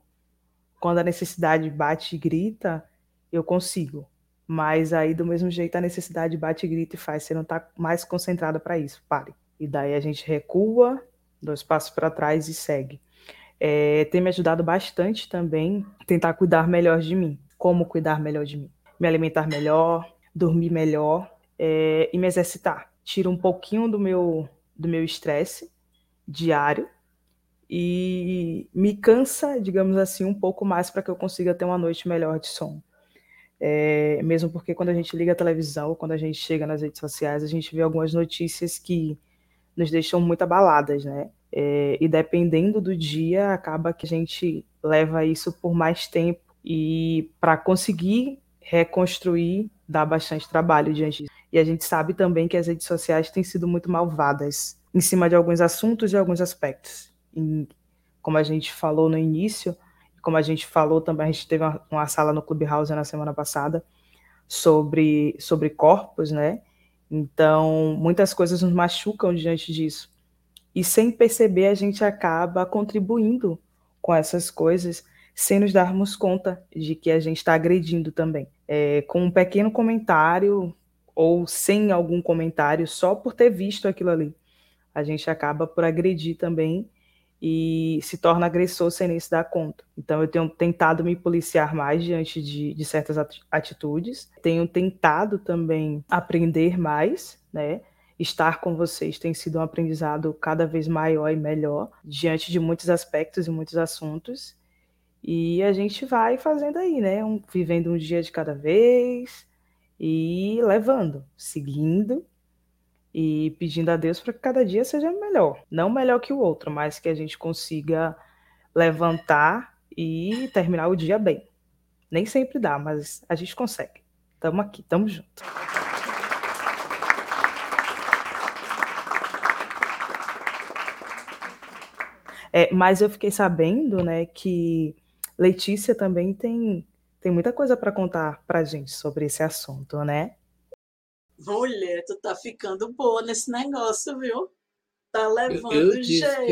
quando a necessidade bate e grita, eu consigo. Mas aí, do mesmo jeito, a necessidade bate, grita e faz. Você não está mais concentrada para isso. Pare. E daí a gente recua, dois passos para trás e segue. É, tem me ajudado bastante também tentar cuidar melhor de mim. Como cuidar melhor de mim? Me alimentar melhor, dormir melhor é, e me exercitar. Tira um pouquinho do meu do meu estresse diário e me cansa, digamos assim, um pouco mais para que eu consiga ter uma noite melhor de sono. É, mesmo porque quando a gente liga a televisão, quando a gente chega nas redes sociais, a gente vê algumas notícias que nos deixam muito abaladas, né? É, e dependendo do dia, acaba que a gente leva isso por mais tempo e para conseguir reconstruir dá bastante trabalho diante disso. E a gente sabe também que as redes sociais têm sido muito malvadas em cima de alguns assuntos e alguns aspectos. E, como a gente falou no início, como a gente falou também, a gente teve uma, uma sala no Clubhouse na semana passada sobre, sobre corpos, né? Então, muitas coisas nos machucam diante disso. E sem perceber, a gente acaba contribuindo com essas coisas sem nos darmos conta de que a gente está agredindo também. É, com um pequeno comentário ou sem algum comentário, só por ter visto aquilo ali, a gente acaba por agredir também e se torna agressor sem nem se dar conta. Então, eu tenho tentado me policiar mais diante de, de certas atitudes, tenho tentado também aprender mais, né? Estar com vocês tem sido um aprendizado cada vez maior e melhor diante de muitos aspectos e muitos assuntos. E a gente vai fazendo aí, né? Um, vivendo um dia de cada vez e levando, seguindo e pedindo a Deus para que cada dia seja melhor. Não melhor que o outro, mas que a gente consiga levantar e terminar o dia bem. Nem sempre dá, mas a gente consegue. Tamo aqui, tamo junto. É, mas eu fiquei sabendo, né, que Letícia também tem, tem muita coisa para contar para gente sobre esse assunto, né? Mulher, tu tá ficando boa nesse negócio, viu? Tá levando eu, eu disse jeito.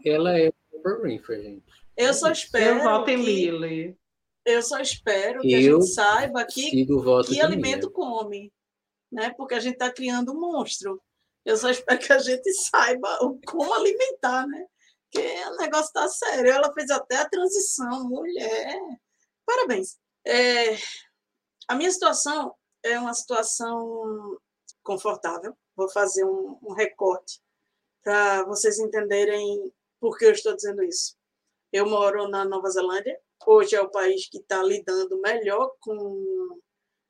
que ela, ela é Oprah Winfrey, gente. Eu só espero. Eu voto em que, Millie. eu só espero que Eu a gente saiba que, que alimento come, né? Porque a gente está criando um monstro. Eu só espero que a gente saiba o- como alimentar, né? Porque o negócio está sério. Ela fez até a transição, mulher. Parabéns. É, a minha situação é uma situação confortável. Vou fazer um, um recorte para vocês entenderem por que eu estou dizendo isso. Eu moro na Nova Zelândia. Hoje é o país que está lidando melhor com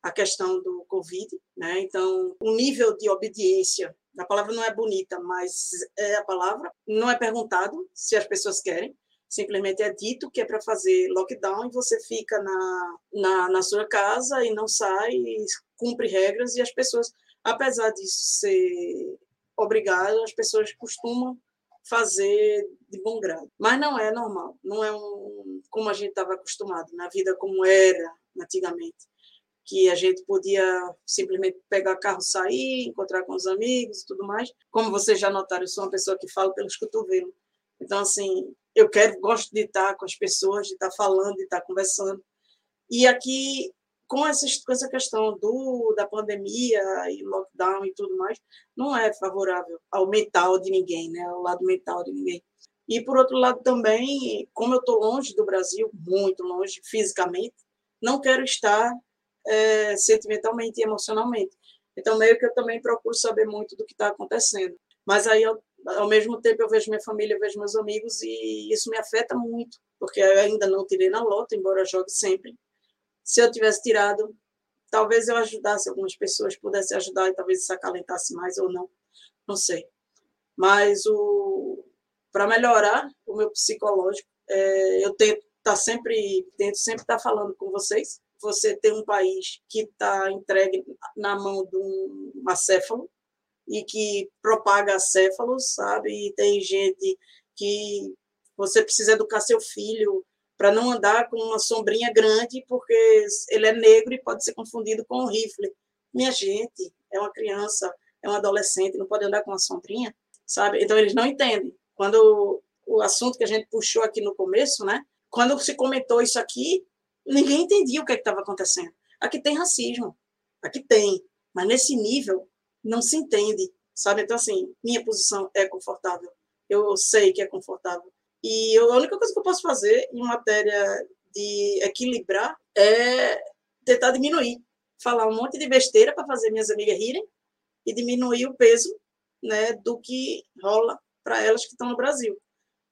a questão do Covid, né? Então, o nível de obediência, a palavra não é bonita, mas é a palavra, não é perguntado se as pessoas querem, simplesmente é dito que é para fazer lockdown e você fica na, na, na sua casa e não sai, e cumpre regras e as pessoas, apesar disso ser obrigado, as pessoas costumam fazer de bom grado. Mas não é normal, não é um, como a gente estava acostumado, na vida como era antigamente que a gente podia simplesmente pegar carro, sair, encontrar com os amigos e tudo mais. Como vocês já notaram, eu sou uma pessoa que fala pelos cotovelos. Então, assim, eu quero, gosto de estar com as pessoas, de estar falando, de estar conversando. E aqui, com essa, com essa questão do, da pandemia e lockdown e tudo mais, não é favorável ao mental de ninguém, né? ao lado mental de ninguém. E, por outro lado, também, como eu estou longe do Brasil, muito longe, fisicamente, não quero estar é, sentimentalmente e emocionalmente. Então, meio que eu também procuro saber muito do que está acontecendo. Mas aí, eu, ao mesmo tempo, eu vejo minha família, eu vejo meus amigos e isso me afeta muito, porque eu ainda não tirei na loto, embora jogue sempre. Se eu tivesse tirado, talvez eu ajudasse algumas pessoas, pudesse ajudar e talvez isso acalentasse mais ou não, não sei. Mas o para melhorar o meu psicológico, é, eu tento estar tá sempre, tento sempre estar tá falando com vocês, você tem um país que está entregue na mão de um acéfalo e que propaga acéfalos, sabe? E tem gente que você precisa educar seu filho para não andar com uma sombrinha grande porque ele é negro e pode ser confundido com um rifle. Minha gente, é uma criança, é um adolescente, não pode andar com uma sombrinha, sabe? Então eles não entendem. Quando o assunto que a gente puxou aqui no começo, né? Quando se comentou isso aqui, ninguém entendia o que é estava acontecendo. Aqui tem racismo, aqui tem, mas nesse nível não se entende, sabe? Então, assim, minha posição é confortável, eu sei que é confortável. E eu, a única coisa que eu posso fazer em matéria de equilibrar é tentar diminuir, falar um monte de besteira para fazer minhas amigas rirem e diminuir o peso né, do que rola para elas que estão no Brasil.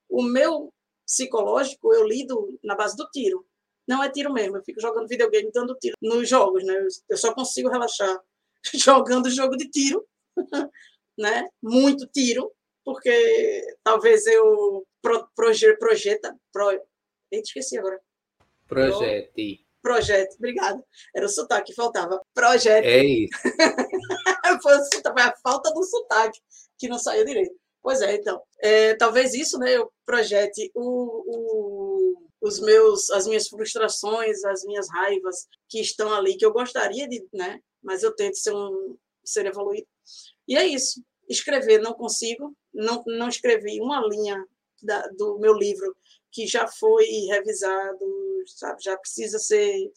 O meu psicológico eu lido na base do tiro. Não é tiro mesmo, eu fico jogando videogame dando tiro nos jogos, né? Eu só consigo relaxar jogando jogo de tiro, né? Muito tiro, porque talvez eu pro, proje, projeta, pro, eita, esqueci agora. Projete. Projeto, obrigada. Era o sotaque que faltava. Projeto. É isso. foi, foi a falta do sotaque que não saiu direito. Pois é, então. É, talvez isso, né? Eu projete o, o, os meus, as minhas frustrações, as minhas raivas que estão ali, que eu gostaria de, né? Mas eu tento ser um ser evoluído. E é isso. Escrever não consigo, não, não escrevi uma linha da, do meu livro que já foi revisado, sabe? Já precisa ser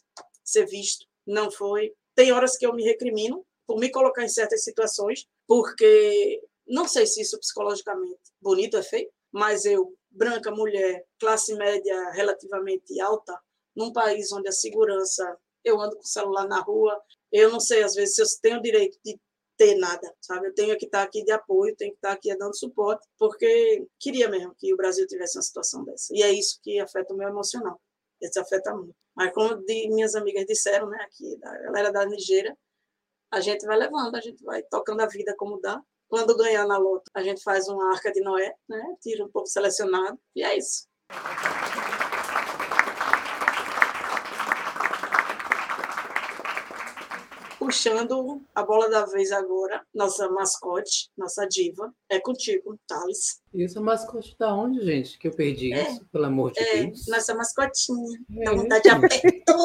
ser visto. Não foi. Tem horas que eu me recrimino por me colocar em certas situações, porque não sei se isso psicologicamente bonito é feio, mas eu, branca, mulher, classe média relativamente alta, num país onde a segurança, eu ando com o celular na rua, eu não sei às vezes se eu tenho o direito de ter nada, sabe? Eu tenho que estar aqui de apoio, tenho que estar aqui dando suporte, porque queria mesmo que o Brasil tivesse uma situação dessa. E é isso que afeta o meu emocional. Isso afeta muito. Mas como de, minhas amigas disseram, né, aqui, da galera da Nigéria, a gente vai levando, a gente vai tocando a vida como dá. Quando ganhar na loto, a gente faz uma arca de Noé, né? Tira um pouco selecionado, e é isso. Puxando a bola da vez agora, nossa mascote, nossa diva, é contigo, Thales. Isso é mascote da onde, gente? Que eu perdi É, isso, pelo amor de É, Deus. nossa mascotinha. É, Dá vontade de apertar.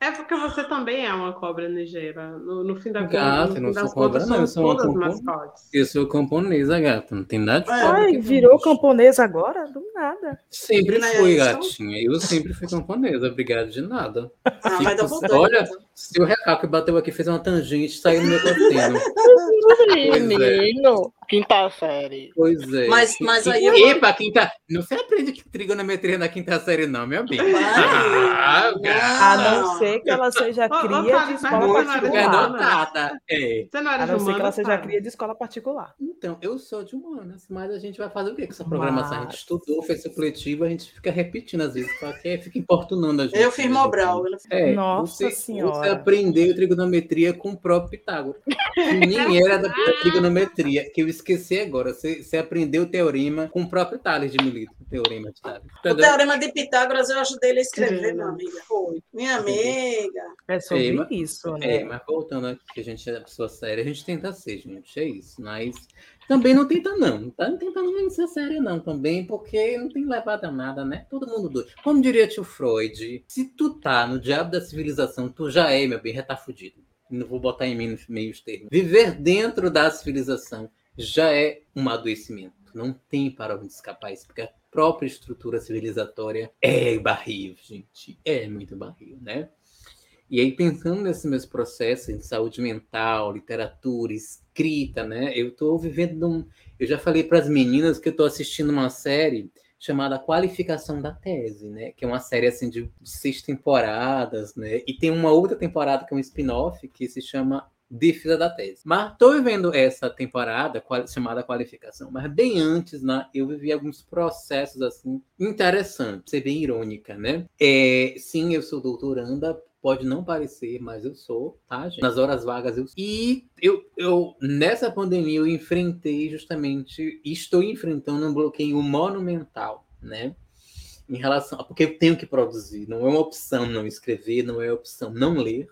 É porque você também é uma cobra ligeira. No, no fim da Gata, não sou cobra, contas, não, eu sou uma todas mascotes. Eu sou camponesa, gata. Não tem nada de cobra Ai, virou camponesa agora? Do nada. Sempre Né, fui, gatinha. Eu sempre fui camponesa. Obrigado de nada. Ah, vai dar Fico- vontade. Olha, então. Se o recaco bateu aqui, fez uma tangente, saiu no meu. Pois é. Menino, quinta série. Pois é. Mas- mas aí eu- Epa, quinta... Não se aprende que trigonometria na quinta série, não, meu bem. Ah, gata. A não ser que ela seja cria de Thales, mas escola de particular. É. Você não era A de não ser que ela seja cria de escola particular. Então, eu sou de humanas, mas a gente vai fazer o quê com essa programação? A gente Mas- estudou, fez supletivo, a gente fica repetindo às vezes, porque fica importunando a gente. Eu fiz né, Mobral. É, Nossa você, Senhora. Você aprendeu trigonometria com o próprio Pitágoras. Que nem era da, trigonometria, que eu esqueci agora. Você, você aprendeu o teorema com o próprio Tales de Milito. O teorema de Tales. O Entendeu? teorema de Pitágoras eu ajudei ele a escrever, Sim. minha amiga. Foi. Minha amiga. É sobre É, isso, É, né? mas voltando aqui, que a gente é pessoa séria, a gente tenta ser, gente, é isso. Mas também não tenta, não. Não tá tentando não ser séria, não, também, porque não tem levado a nada, né? Todo mundo doido. Como diria tio Freud, se tu tá no diabo da civilização, tu já é, meu bem, já tá fudido. Não vou botar em mim meios termos. Viver dentro da civilização já é um adoecimento. Não tem para onde escapar isso, porque a própria estrutura civilizatória é barril, gente. É muito barril, né? E aí, pensando nesses meus processos de saúde mental, literatura, escrita, né? Eu estou vivendo um. Eu já falei para as meninas que eu estou assistindo uma série chamada Qualificação da Tese, né? Que é uma série assim de seis temporadas, né? E tem uma outra temporada que é um spin-off que se chama Defesa da Tese. Mas estou vivendo essa temporada qual- chamada Qualificação, mas bem antes, né? Eu vivi alguns processos assim interessantes, ser bem irônica, né? É, sim, eu sou doutoranda, pode não parecer, mas eu sou, tá, gente? Nas horas vagas eu E eu, eu nessa pandemia eu enfrentei justamente, estou enfrentando um bloqueio monumental, né? Em relação, porque eu tenho que produzir, não é uma opção não escrever, não é opção não ler.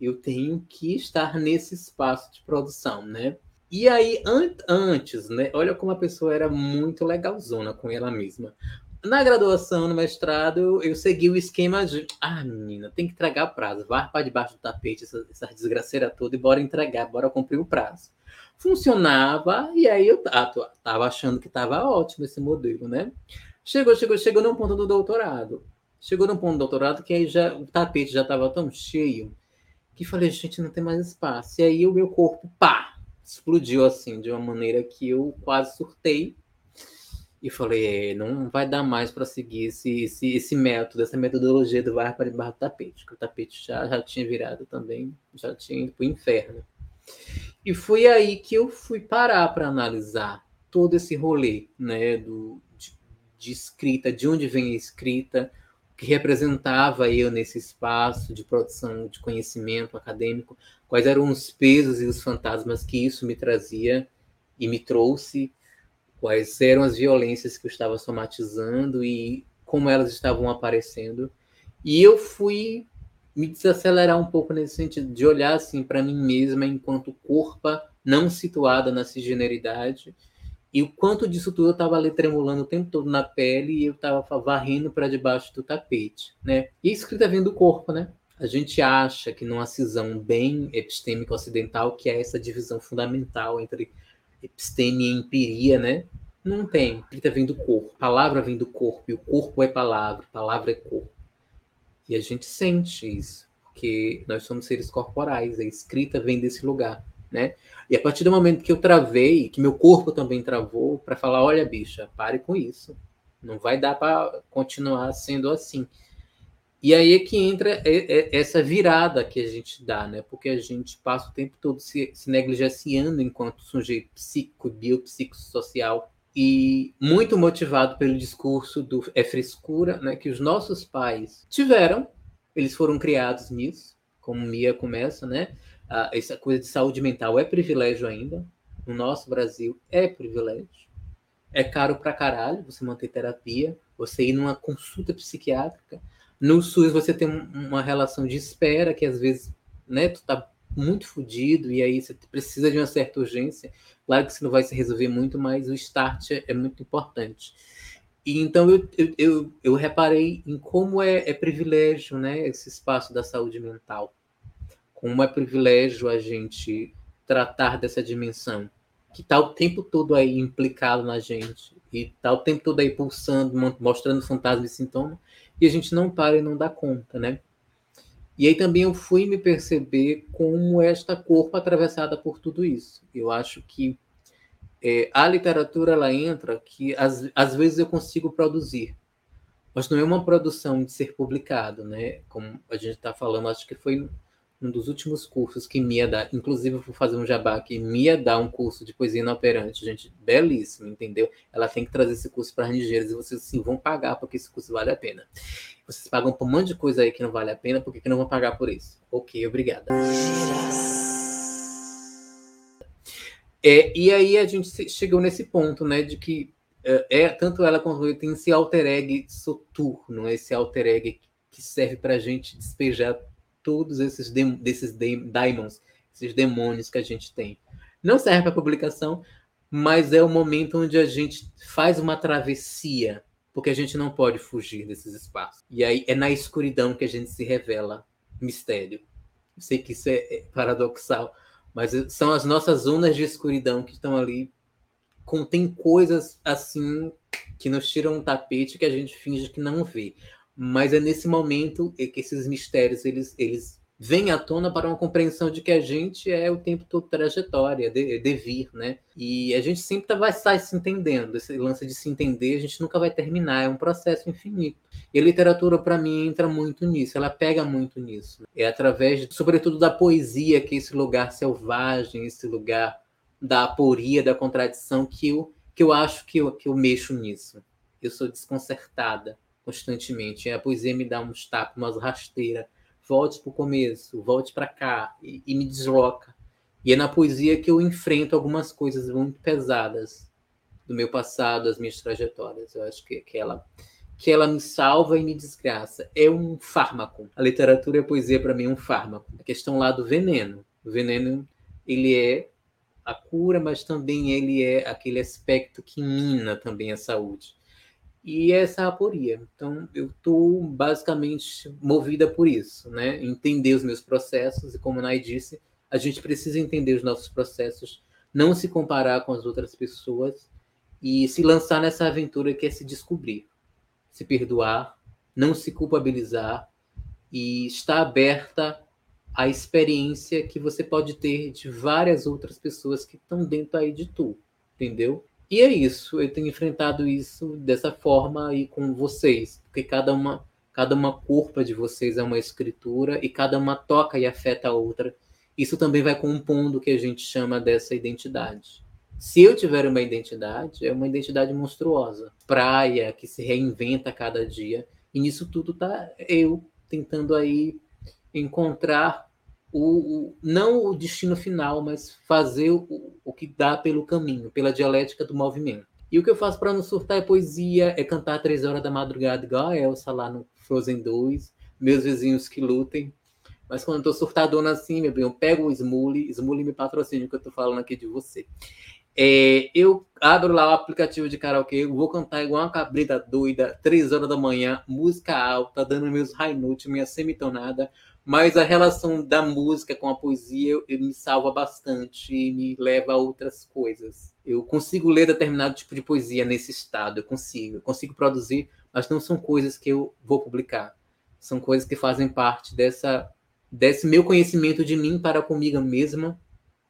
Eu tenho que estar nesse espaço de produção, né? E aí, an antes, né? Olha como a pessoa era muito legalzona com ela mesma. Na graduação, no mestrado, eu, segui o esquema de. Ah, menina, tem que entregar prazo. Vai para debaixo do tapete essa, essa desgraceira toda e bora entregar, bora cumprir o prazo. Funcionava, e aí eu tava, tava achando que estava ótimo esse modelo, né? Chegou, chegou, chegou num ponto do doutorado. Chegou num ponto do doutorado que aí já o tapete já estava tão cheio que falei, gente, não tem mais espaço. E aí o meu corpo, pá, explodiu assim, de uma maneira que eu quase surtei. E falei, não vai dar mais para seguir esse, esse, esse método, essa metodologia do vai para debaixo do tapete, que o tapete já, já tinha virado também, já tinha ido para o inferno. E foi aí que eu fui parar para analisar todo esse rolê né, do, de, de escrita, de onde vem a escrita, que representava eu nesse espaço de produção de conhecimento acadêmico, quais eram os pesos e os fantasmas que isso me trazia e me trouxe, quais eram as violências que eu estava somatizando e como elas estavam aparecendo. E eu fui me desacelerar um pouco nesse sentido, de olhar assim para mim mesma enquanto corpo não situada na cisgeneridade, e o quanto disso tudo eu estava ali tremulando o tempo todo na pele e eu estava varrendo para debaixo do tapete, né? E a escrita vem do corpo, né? A gente acha que numa cisão bem epistêmica ocidental, que é essa divisão fundamental entre episteme e empiria, né? Não tem. Escrita vem do corpo, palavra vem do corpo, e o corpo é palavra, palavra é corpo. E a gente sente isso, porque nós somos seres corporais, a escrita vem desse lugar, né? E a partir do momento que eu travei, que meu corpo também travou, para falar: olha, bicha, pare com isso. Não vai dar para continuar sendo assim. E aí é que entra essa virada que a gente dá, né? Porque a gente passa o tempo todo se, se negligenciando enquanto sujeito psíquico, biopsicossocial, e muito motivado pelo discurso do é frescura, né? Que os nossos pais tiveram, eles foram criados nisso, como Mia começa, né? Ah, essa coisa de saúde mental é privilégio ainda. No nosso Brasil é privilégio. É caro pra caralho você manter terapia, você ir numa consulta psiquiátrica. No SUS você tem uma relação de espera que às vezes, né, tu tá muito fodido e aí você precisa de uma certa urgência. Claro que isso não vai se resolver muito, mas o start é, é muito importante. E então eu, eu, eu, eu reparei em como é, é, privilégio né, esse espaço da saúde mental. Como é privilégio a gente tratar dessa dimensão que está o tempo todo aí implicado na gente e está o tempo todo aí pulsando, mostrando fantasmas e sintomas, e a gente não para e não dá conta, né? E aí também eu fui me perceber como esta corpo atravessada por tudo isso. Eu acho que é, a literatura ela entra que às, às vezes eu consigo produzir, mas não é uma produção de ser publicado, né? Como a gente está falando, acho que foi um dos últimos cursos que Mia dá, inclusive eu vou fazer um jabá aqui, Mia dá um curso de poesia inoperante, gente, belíssimo, entendeu? Ela tem que trazer esse curso para Nigérias e vocês sim vão pagar porque esse curso vale a pena. Vocês pagam por um monte de coisa aí que não vale a pena, por que não vão pagar por isso? Ok, obrigada. É, e aí a gente chegou nesse ponto, né, de que é, é tanto ela quanto eu tem esse alter egg soturno, esse alter egg que serve para a gente despejar todos esses de, desses de, demons, esses demônios que a gente tem. Não serve para publicação, mas é o momento onde a gente faz uma travessia, porque a gente não pode fugir desses espaços. E aí é na escuridão que a gente se revela mistério. Eu sei que isso é, é paradoxal, mas são as nossas zonas de escuridão que estão ali. Contém coisas assim que nos tiram um tapete que a gente finge que não vê mas é nesse momento que esses mistérios eles, eles vêm à tona para uma compreensão de que a gente é o tempo todo trajetória, de, devir, né? E a gente sempre vai estar se entendendo. Esse lance de se entender, a gente nunca vai terminar, é um processo infinito. E a literatura, para mim, entra muito nisso, ela pega muito nisso. É através, sobretudo, da poesia, que é esse lugar selvagem, esse lugar da aporia, da contradição, que eu, que eu acho que eu, que eu mexo nisso. Eu sou desconcertada constantemente. A poesia me dá uns tapas, umas rasteiras. Volte para o começo, volte para cá e, e, me desloca. E é na poesia que eu enfrento algumas coisas muito pesadas do meu passado, das minhas trajetórias. Eu acho que, que ela que ela me salva e me desgraça. É um fármaco. A literatura e a poesia para mim é um fármaco. A questão lá do veneno. O veneno ele é a cura, mas também ele é aquele aspecto que mina também a saúde e essa aporia. Então, eu estou basicamente movida por isso, né? Entender os meus processos, e como a Nai disse, a gente precisa entender os nossos processos, não se comparar com as outras pessoas e se lançar nessa aventura que é se descobrir, se perdoar, não se culpabilizar e estar aberta à experiência que você pode ter de várias outras pessoas que estão dentro aí de tu, entendeu? E é isso, eu tenho enfrentado isso dessa forma aí com vocês, porque cada uma, cada uma corpa de vocês é uma escritura e cada uma toca e afeta a outra. Isso também vai compondo o que a gente chama dessa identidade. Se eu tiver uma identidade, é uma identidade monstruosa, praia que se reinventa a cada dia, e nisso tudo tá eu tentando aí encontrar o, o, não o destino final, mas fazer o, o que dá pelo caminho, pela dialética do movimento. E o que eu faço para não surtar é poesia, é cantar três horas da madrugada, igual a Elsa lá no Frozen 2, meus vizinhos que lutem. Mas quando eu tô surtadona assim, meu bem, eu pego o Smule, Smule me patrocina, que eu tô falando aqui de você. É, eu abro lá o aplicativo de karaokê, vou cantar igual uma cabrita doida, três horas da manhã, música alta, dando meus high notes, minha semitonada, mas a relação da música com a poesia eu, eu me salva bastante e me leva a outras coisas. Eu consigo ler determinado tipo de poesia nesse estado, eu consigo, eu consigo produzir, mas não são coisas que eu vou publicar. São coisas que fazem parte dessa desse meu conhecimento de mim para comigo mesma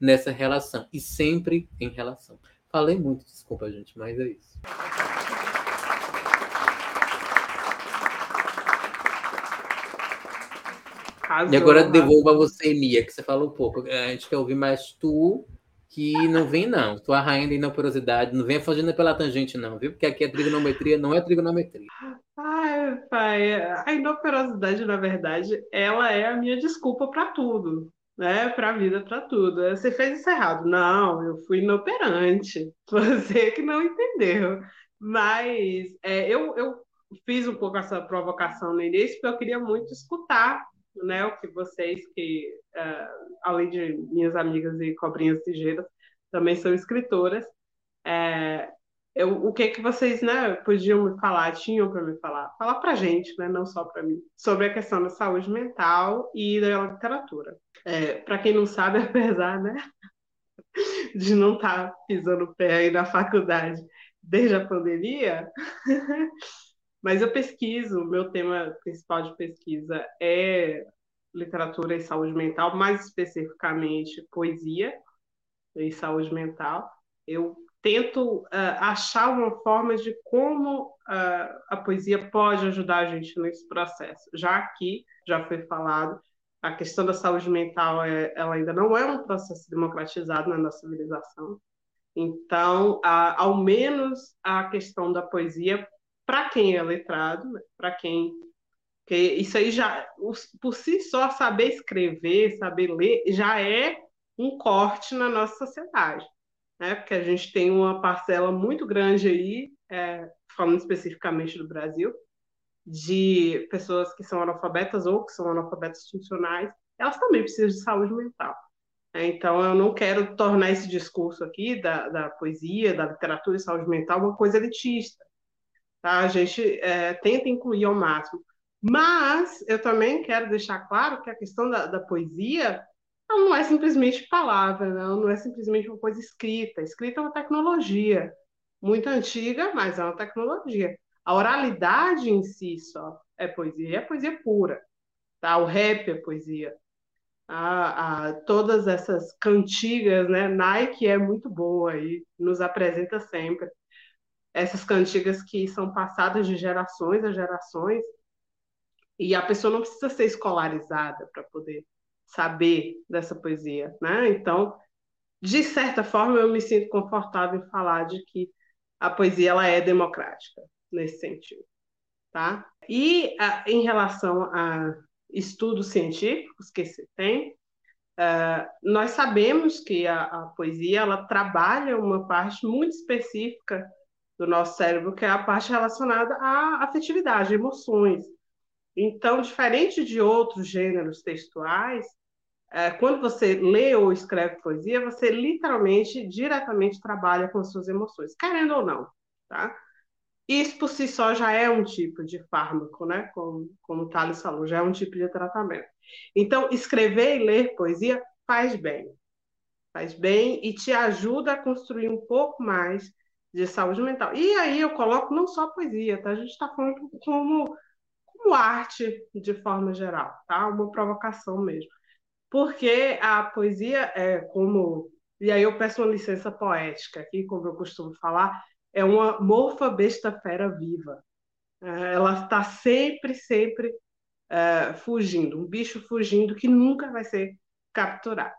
nessa relação e sempre em relação. Falei muito, desculpa, gente, mas é isso. Arrasou, e agora devolvo a você, Mia, que você falou um pouco. A gente quer ouvir mais tu, que não vem, não. Tu a rainha da inoporosidade, não venha fugindo pela tangente, não, viu? Porque aqui é trigonometria, não é trigonometria. Ai, pai, a inoperosidade, na verdade, ela é a minha desculpa para tudo, né? Para a vida, para tudo. Você fez isso errado. Não, eu fui inoperante. Você que não entendeu. Mas é, eu, eu fiz um pouco essa provocação no início, porque eu queria muito escutar né, o que vocês, que uh, além de minhas amigas e cobrinhas ligeiras, também são escritoras, é, eu, o que que vocês né, podiam me falar, tinham para me falar? Falar para gente, né, não só para mim, sobre a questão da saúde mental e da literatura. É, para quem não sabe, apesar né, de não estar tá pisando o pé aí na faculdade desde a pandemia, mas eu pesquiso, meu tema principal de pesquisa é literatura e saúde mental, mais especificamente poesia e saúde mental. Eu tento uh, achar uma forma de como uh, a poesia pode ajudar a gente nesse processo. Já que já foi falado, a questão da saúde mental é, ela ainda não é um processo democratizado na nossa civilização. Então, uh, ao menos a questão da poesia, para quem é letrado, né, para quem que isso aí já por si só saber escrever, saber ler já é um corte na nossa sociedade né? Porque a gente tem uma parcela muito grande aí, é, falando especificamente do Brasil, de pessoas que são analfabetas ou que são analfabetas funcionais, elas também precisam de saúde mental. É, então, eu não quero tornar esse discurso aqui da, da poesia, da literatura e saúde mental uma coisa elitista. Tá? A gente é, tenta incluir ao máximo. Mas eu também quero deixar claro que a questão da, da poesia ela não é simplesmente palavra, né? ela não é simplesmente uma coisa escrita. Escrita é uma tecnologia muito antiga, mas é uma tecnologia. A oralidade em si só é poesia, é poesia pura. Tá? O rap é poesia. A, a, todas essas cantigas, né? Nike é muito boa e nos apresenta sempre essas cantigas que são passadas de gerações a gerações e a pessoa não precisa ser escolarizada para poder saber dessa poesia, né? Então, de certa forma, eu me sinto confortável em falar de que a poesia ela é democrática nesse sentido, tá? E a, em relação a estudos científicos que se tem, uh, nós sabemos que a, a, poesia ela trabalha uma parte muito específica do nosso cérebro, que é a parte relacionada à afetividade, emoções. Então, diferente de outros gêneros textuais, é, quando você lê ou escreve poesia, você literalmente, diretamente trabalha com suas emoções, querendo ou não, tá? Isso por si só já é um tipo de fármaco, né? Como, como o Thales falou, já é um tipo de tratamento. Então, escrever e ler poesia faz bem. Faz bem e te ajuda a construir um pouco mais de saúde mental. E aí eu coloco não só poesia, tá? A gente está falando como, como arte de forma geral, tá? Uma provocação mesmo porque a poesia é como. E aí eu peço uma licença poética aqui, como eu costumo falar, é uma mofa besta fera viva. É, ela está sempre, sempre é, fugindo, um bicho fugindo que nunca vai ser capturado.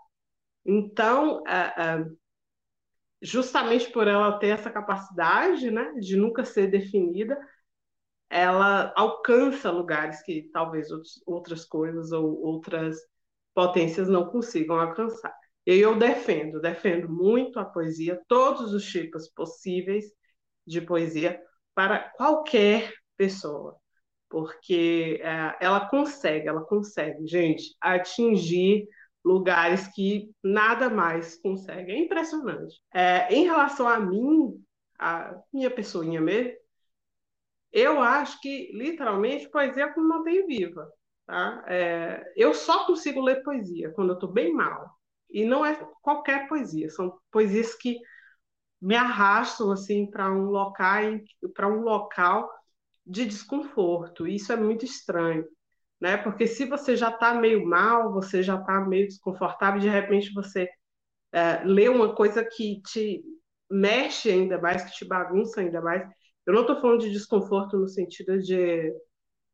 Então, é, é, justamente por ela ter essa capacidade né, de nunca ser definida, ela alcança lugares que talvez outras coisas ou outras potências não consigam alcançar. E eu defendo, defendo muito a poesia, todos os tipos possíveis de poesia para qualquer pessoa, porque é, ela consegue, ela consegue, gente, atingir lugares que nada mais consegue. É impressionante. É, em relação a mim, a minha pessoinha mesmo, eu acho que literalmente poesia como mantém viva. Tá? É, eu só consigo ler poesia quando eu estou bem mal. E não é qualquer poesia, são poesias que me arrastam assim para um local para um local de desconforto. Isso é muito estranho, né? Porque se você já está meio mal, você já está meio desconfortável, de repente você é, lê uma coisa que te mexe ainda mais, que te bagunça ainda mais. Eu não estou falando de desconforto no sentido de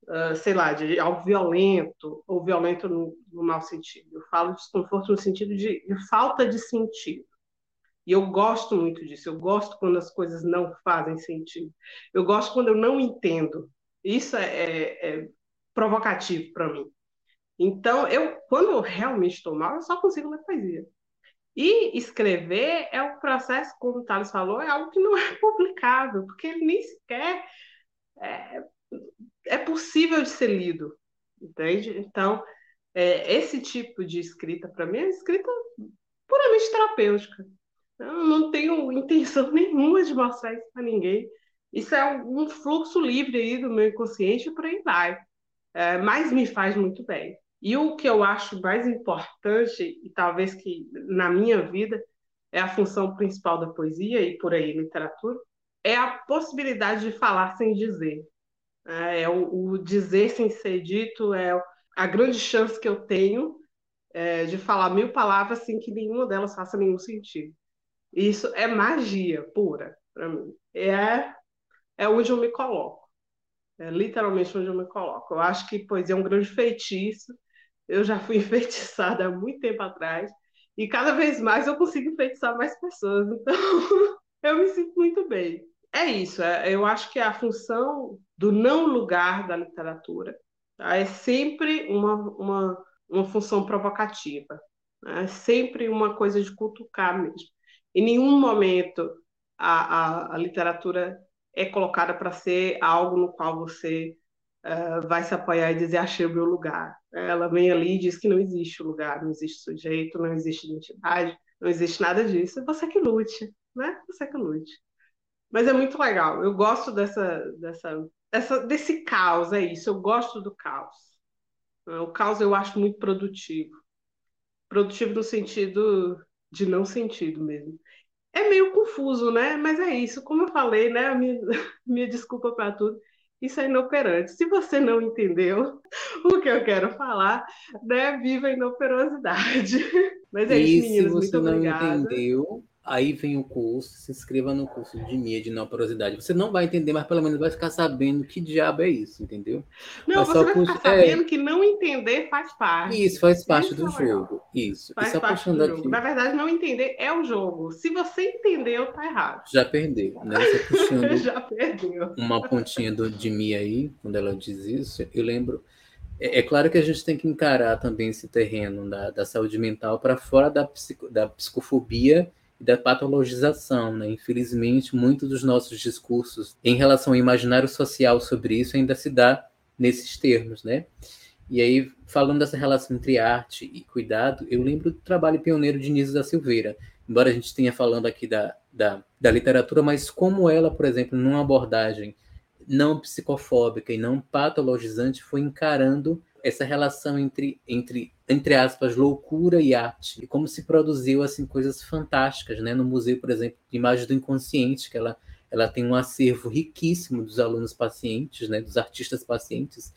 uh, sei lá, de algo violento, ou violento no, no mau sentido. Eu falo de desconforto no sentido de, de falta de sentido. E eu gosto muito disso. Eu gosto quando as coisas não fazem sentido. Eu gosto quando eu não entendo. Isso é, é, é provocativo para mim. Então, eu, quando eu realmente estou mal, eu só consigo ler poesia. E escrever é um processo, como o Thales falou, é algo que não é publicável, porque ele nem sequer é, é possível de ser lido, entende? Então, É, esse tipo de escrita, para mim, é escrita puramente terapêutica. Eu não tenho intenção nenhuma de mostrar isso para ninguém. Isso é um fluxo livre aí do meu inconsciente e por aí vai. É, mas me faz muito bem. E o que eu acho mais importante, e talvez que na minha vida é a função principal da poesia e por aí literatura, é a possibilidade de falar sem dizer. É, é o, o, dizer sem ser dito é a grande chance que eu tenho é, de falar mil palavras sem que nenhuma delas faça nenhum sentido. Isso é magia pura para mim. É, é onde eu me coloco. É literalmente onde eu me coloco. Eu acho que poesia é um grande feitiço. Eu já fui enfeitiçada há muito tempo atrás. E cada vez mais eu consigo enfeitiçar mais pessoas. Então, eu me sinto muito bem. É isso. É, eu acho que a função do não lugar da literatura tá? é sempre uma, uma, uma função provocativa. Né? É sempre uma coisa de cutucar mesmo. Em nenhum momento a, a, a literatura é colocada para ser algo no qual você uh, vai se apoiar e dizer achei o meu lugar. Ela vem ali e diz que não existe lugar, não existe sujeito, não existe identidade, não existe nada disso. Você que lute, né? Você que lute. Mas é muito legal. Eu gosto dessa, dessa, dessa, desse caos, é isso. Eu gosto do caos. O caos eu acho muito produtivo. Produtivo no sentido de não sentido mesmo. É meio confuso, né? Mas é isso. Como eu falei, né? Minha, minha desculpa para tudo. Isso é inoperante. Se você não entendeu o que eu quero falar, né? Viva a inoperosidade. Mas é e isso, meninas. Se você muito não obrigada. entendeu, Aí vem o curso, se inscreva no curso de MIA de não porosidade. Você não vai entender, mas pelo menos vai ficar sabendo que diabo é isso, entendeu? Não, Mas você só vai por- ficar sabendo que não entender faz parte. Isso faz parte Isso do é jogo. Isso. Faz só parte do jogo. aqui, Na verdade, não entender é o jogo. Se você entendeu, tá errado. já perdeu, né? Só puxando Já perdeu. uma pontinha do, de Mia aí, quando ela diz isso, eu lembro. É, é claro que a gente tem que encarar também esse terreno da, da saúde mental para fora da, psico- da psicofobia e da patologização, né? Infelizmente, muitos dos nossos discursos em relação ao imaginário social sobre isso ainda se dá nesses termos, né? E aí, falando dessa relação entre arte e cuidado, eu lembro do trabalho pioneiro de Nise da Silveira, embora a gente tenha falando aqui da, da, da literatura, mas como ela, por exemplo, numa abordagem não psicofóbica e não patologizante, foi encarando essa relação entre, entre, entre aspas, loucura e arte, e como se produziu assim coisas fantásticas, né? No museu, por exemplo, de imagens do inconsciente, que ela, ela tem um acervo riquíssimo dos alunos pacientes, né? Dos artistas pacientes,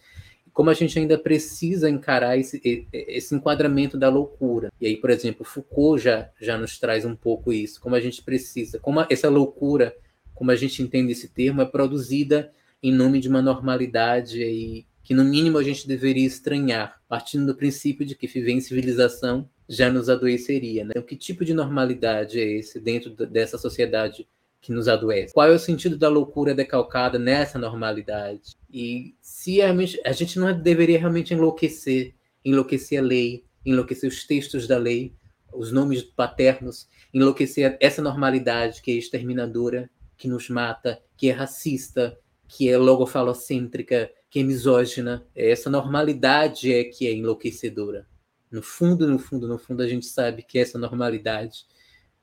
como a gente ainda precisa encarar esse, esse enquadramento da loucura. E aí, por exemplo, Foucault já, já nos traz um pouco isso, como a gente precisa, como essa loucura, como a gente entende esse termo, é produzida em nome de uma normalidade que, no mínimo, a gente deveria estranhar, partindo do princípio de que viver em civilização já nos adoeceria. Né? Então, que tipo de normalidade é esse dentro dessa sociedade que nos adoece? Qual é o sentido da loucura decalcada nessa normalidade? E se realmente a gente não deveria realmente enlouquecer, enlouquecer a lei, enlouquecer os textos da lei, os nomes paternos, enlouquecer essa normalidade que é exterminadora, que nos mata, que é racista, que é logofalocêntrica, que é misógina. Essa normalidade é que é enlouquecedora. No fundo, no fundo, no fundo, a gente sabe que essa normalidade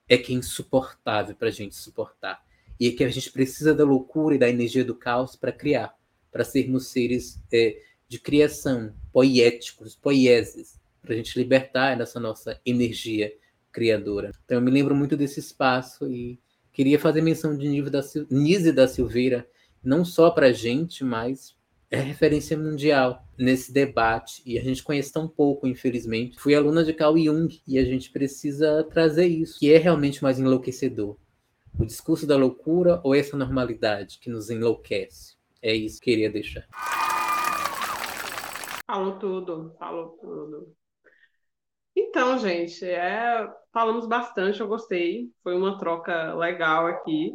é que é insuportável para a gente suportar. E é que a gente precisa da loucura e da energia do caos para criar, para sermos seres é, de criação, poéticos, poieses, para a gente libertar dessa nossa energia criadora. Então, eu me lembro muito desse espaço e queria fazer menção de Nise da Silveira, não só para a gente, mas é referência mundial nesse debate e a gente conhece tão pouco, infelizmente. Fui aluna de Carl Jung e a gente precisa trazer isso, que é realmente mais enlouquecedor. O discurso da loucura ou essa normalidade que nos enlouquece? É isso que eu queria deixar. Falou tudo, falou tudo. Então, gente, é, falamos bastante, eu gostei. Foi uma troca legal aqui.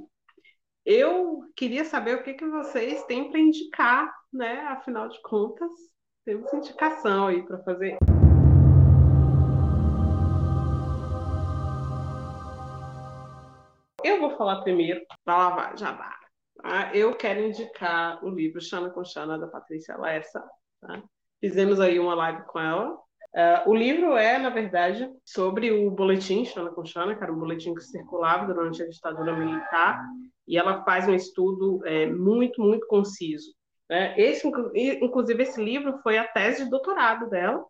Eu queria saber o que, que vocês têm para indicar, né? Afinal de contas, temos indicação aí para fazer. Eu vou falar primeiro, para lavar já dá. Tá? Eu quero indicar o livro Xana com Xana, da Patrícia Lessa. Tá? Fizemos aí uma live com ela. Uh, o livro é, na verdade, sobre o boletim Xana com Xana, que era um boletim que circulava durante a ditadura militar, e ela faz um estudo é, muito, muito conciso. Né? Esse, inclusive, esse livro foi a tese de doutorado dela.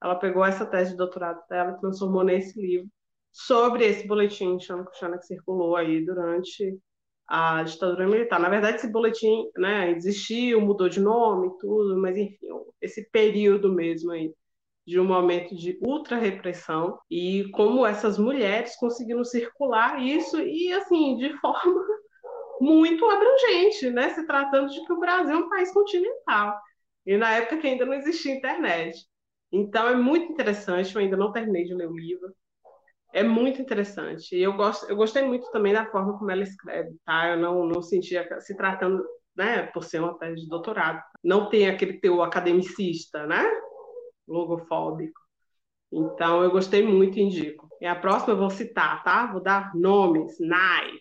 Ela pegou essa tese de doutorado dela e transformou nesse livro sobre esse boletim Xana com Xana que circulou aí durante a ditadura militar. Na verdade, esse boletim né, existiu, mudou de nome, tudo, mas enfim, esse período mesmo aí de um momento de ultra repressão e como essas mulheres conseguiram circular isso e assim de forma muito abrangente, né? Se tratando de que o Brasil é um país continental e na época que ainda não existia internet. Então é muito interessante. Eu ainda não terminei de ler o livro. É muito interessante. E eu gosto, eu gostei muito também da forma como ela escreve, tá? Eu não não sentia se tratando, né? Por ser uma tese de doutorado, não tem aquele teu academicista, né? Logofóbico. Então, eu gostei muito e indico. E a próxima eu vou citar, tá? Vou dar nomes. Nai.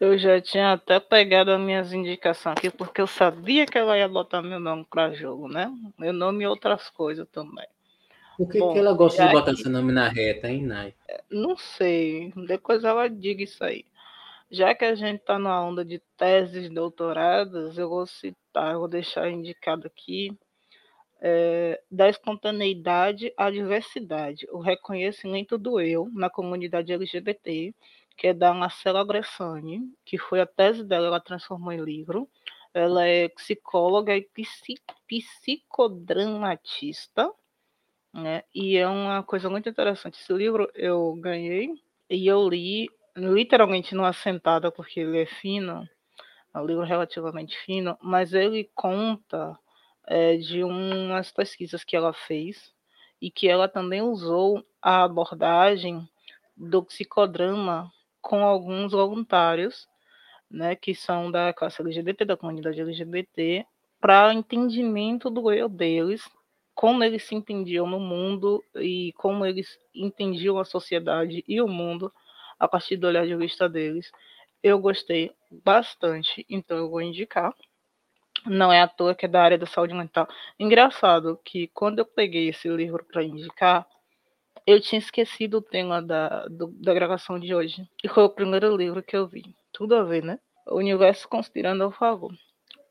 Eu já tinha até pegado as minhas indicações aqui, porque eu sabia que ela ia botar meu nome para jogo, né? Meu nome e outras coisas também. Por que, Bom, que ela gosta de botar que... seu nome na reta, hein, Nai? Não sei. Depois ela diga isso aí. Já que a gente está na onda de teses doutoradas, eu vou citar, eu vou deixar indicado aqui é, da espontaneidade à diversidade, o reconhecimento do eu na comunidade LGBT, que é da Marcela Gressani, que foi a tese dela, ela transformou em livro. Ela é psicóloga e psicodramatista, né? E é uma coisa muito interessante. Esse livro eu ganhei e eu li literalmente numa sentada, porque ele é fino, é um livro relativamente fino, mas ele conta é, de umas pesquisas que ela fez e que ela também usou a abordagem do psicodrama com alguns voluntários, né, que são da classe LGBT, da comunidade LGBT, para entendimento do eu deles, como eles se entendiam no mundo e como eles entendiam a sociedade e o mundo a partir do olhar de vista deles. Eu gostei bastante, então eu vou indicar. Não é à toa que é da área da saúde mental. Engraçado que quando eu peguei esse livro para indicar, eu tinha esquecido o tema da, do, da gravação de hoje. E foi o primeiro livro que eu vi. Tudo a ver, né? O universo conspirando ao favor.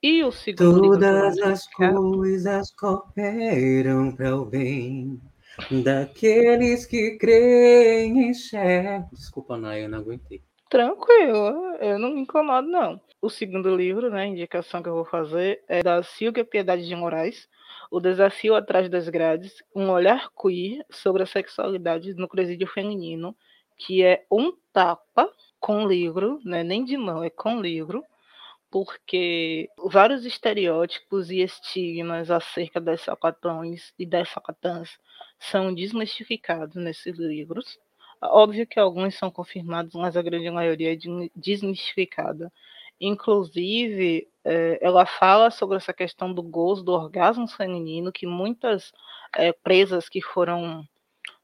E o segundo Todas livro as coisas cooperam para o bem daqueles que creem em Cher. Desculpa, Naya, eu não aguentei. Tranquilo, eu não me incomodo, não. O segundo livro, né, a indicação que eu vou fazer, é da Silvia Piedade de Moraes, O Desafio Atrás das Grades, um olhar queer sobre a sexualidade no presídio feminino, que é um tapa com livro, né, nem de mão, é com livro, porque vários estereótipos e estigmas acerca das sapatões e das sapatãs são desmistificados nesses livros. Óbvio que alguns são confirmados, mas a grande maioria é desmistificada. Inclusive, é, ela fala sobre essa questão do gozo, do orgasmo feminino, que muitas é, presas que foram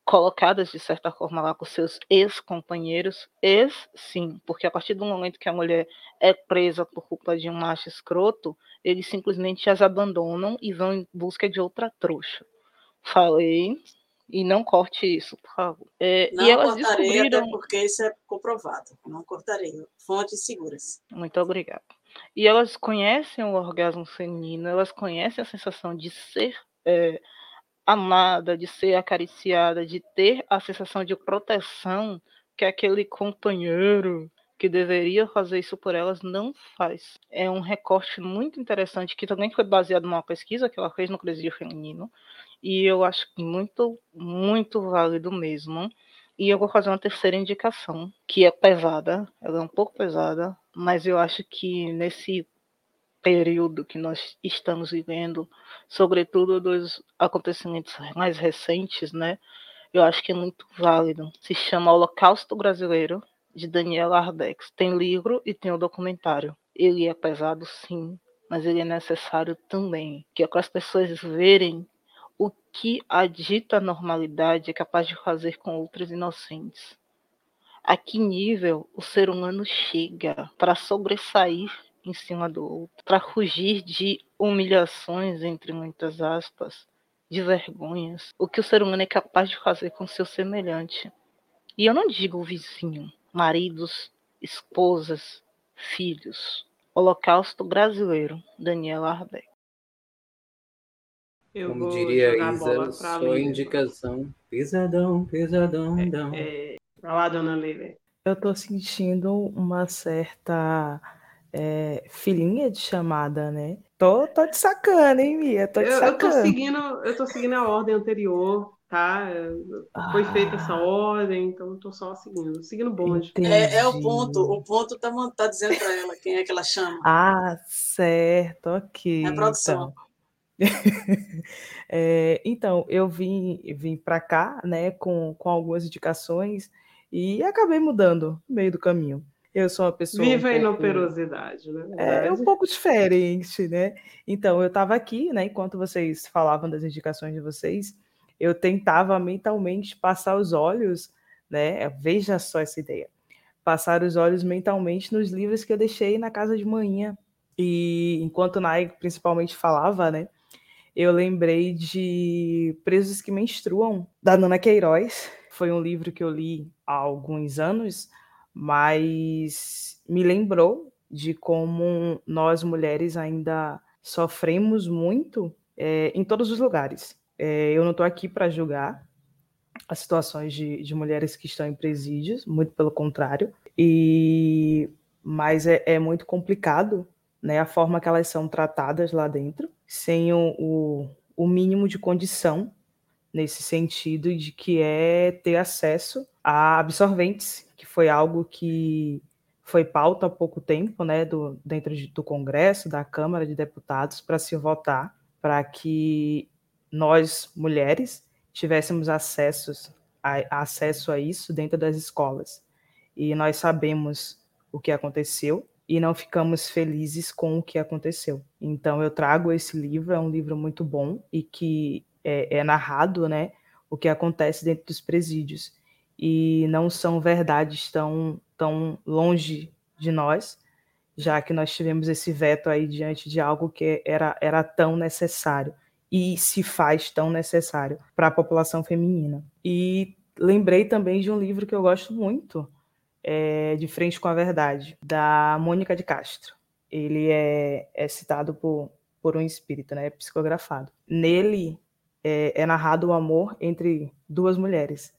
colocadas de certa forma lá com seus ex-companheiros, ex sim, porque a partir do momento que a mulher é presa por culpa de um macho escroto, eles simplesmente as abandonam e vão em busca de outra trouxa. Falei, e não corte isso, por favor. É, não e elas cortarei, descobriram... até porque isso é comprovado. Não cortarei. Fontes seguras. Muito obrigada. E elas conhecem o orgasmo feminino, elas conhecem a sensação de ser é, amada, de ser acariciada, de ter a sensação de proteção que aquele companheiro que deveria fazer isso por elas não faz. É um recorte muito interessante que também foi baseado numa pesquisa que ela fez no presídio feminino, e eu acho muito, muito válido mesmo. E eu vou fazer uma terceira indicação, que é pesada, ela é um pouco pesada, mas eu acho que nesse período que nós estamos vivendo, sobretudo dos acontecimentos mais recentes, né? Eu acho que é muito válido. Se chama Holocausto Brasileiro, de Daniel Arbex. Tem livro e tem o documentário. Ele é pesado, sim, mas ele é necessário também. Que é para as pessoas verem o que a dita normalidade é capaz de fazer com outros inocentes. A que nível o ser humano chega para sobressair em cima do outro, para fugir de humilhações, entre muitas aspas, de vergonhas, o que o ser humano é capaz de fazer com seu semelhante. E eu não digo vizinho, maridos, esposas, filhos. Holocausto Brasileiro, Daniel Arbeck. Eu Como vou diria jogar a Isa, bola pra sua Lívia. indicação. Pesadão, pesadão, dão. É, vai lá, dona Lívia. Eu tô sentindo uma certa é, filhinha de chamada, né? Tô, tô te sacando, hein, Mia? Tô te Eu, eu tô sacando. seguindo, eu tô seguindo a ordem anterior, tá? Foi feita essa Ah, ordem, então eu tô só seguindo, seguindo o bonde. É, é o ponto. O ponto tá, tá dizendo para ela quem é que ela chama. Ah, certo, ok. É a produção. Então, É, então eu vim, vim para cá, né, com, com algumas indicações e acabei mudando no meio do caminho. Eu sou uma pessoa um Viva a pouco, inoperosidade, né? é, um pouco diferente, né? Então eu estava aqui, né, enquanto vocês falavam das indicações de vocês, eu tentava mentalmente passar os olhos, né? Veja só essa ideia. Passar os olhos mentalmente nos livros que eu deixei na casa de manhã. E enquanto Nai principalmente falava, né? Eu lembrei de Presos que Menstruam, da Nana Queiroz. Foi um livro que eu li há alguns anos, mas me lembrou de como nós mulheres ainda sofremos muito é, em todos os lugares. É, eu não estou aqui para julgar as situações de, de mulheres que estão em presídios, muito pelo contrário, e mas é, é muito complicado né, a forma que elas são tratadas lá dentro, sem o, o, o mínimo de condição nesse sentido de que é ter acesso a absorventes, que foi algo que foi pauta há pouco tempo, né, do, dentro de, do Congresso, da Câmara de Deputados, para se votar, para que nós, mulheres, tivéssemos acessos a, acesso a isso dentro das escolas. E nós sabemos o que aconteceu e não ficamos felizes com o que aconteceu. Então eu trago esse livro, é um livro muito bom e que é, é narrado, né, o que acontece dentro dos presídios e não são verdades tão tão longe de nós, já que nós tivemos esse veto aí diante de algo que era era tão necessário e se faz tão necessário para a população feminina. E lembrei também de um livro que eu gosto muito, é, De Frente com a Verdade, da Mônica de Castro. Ele é, é citado por, por um espírito, né, psicografado. Nele é, é narrado o amor entre duas mulheres,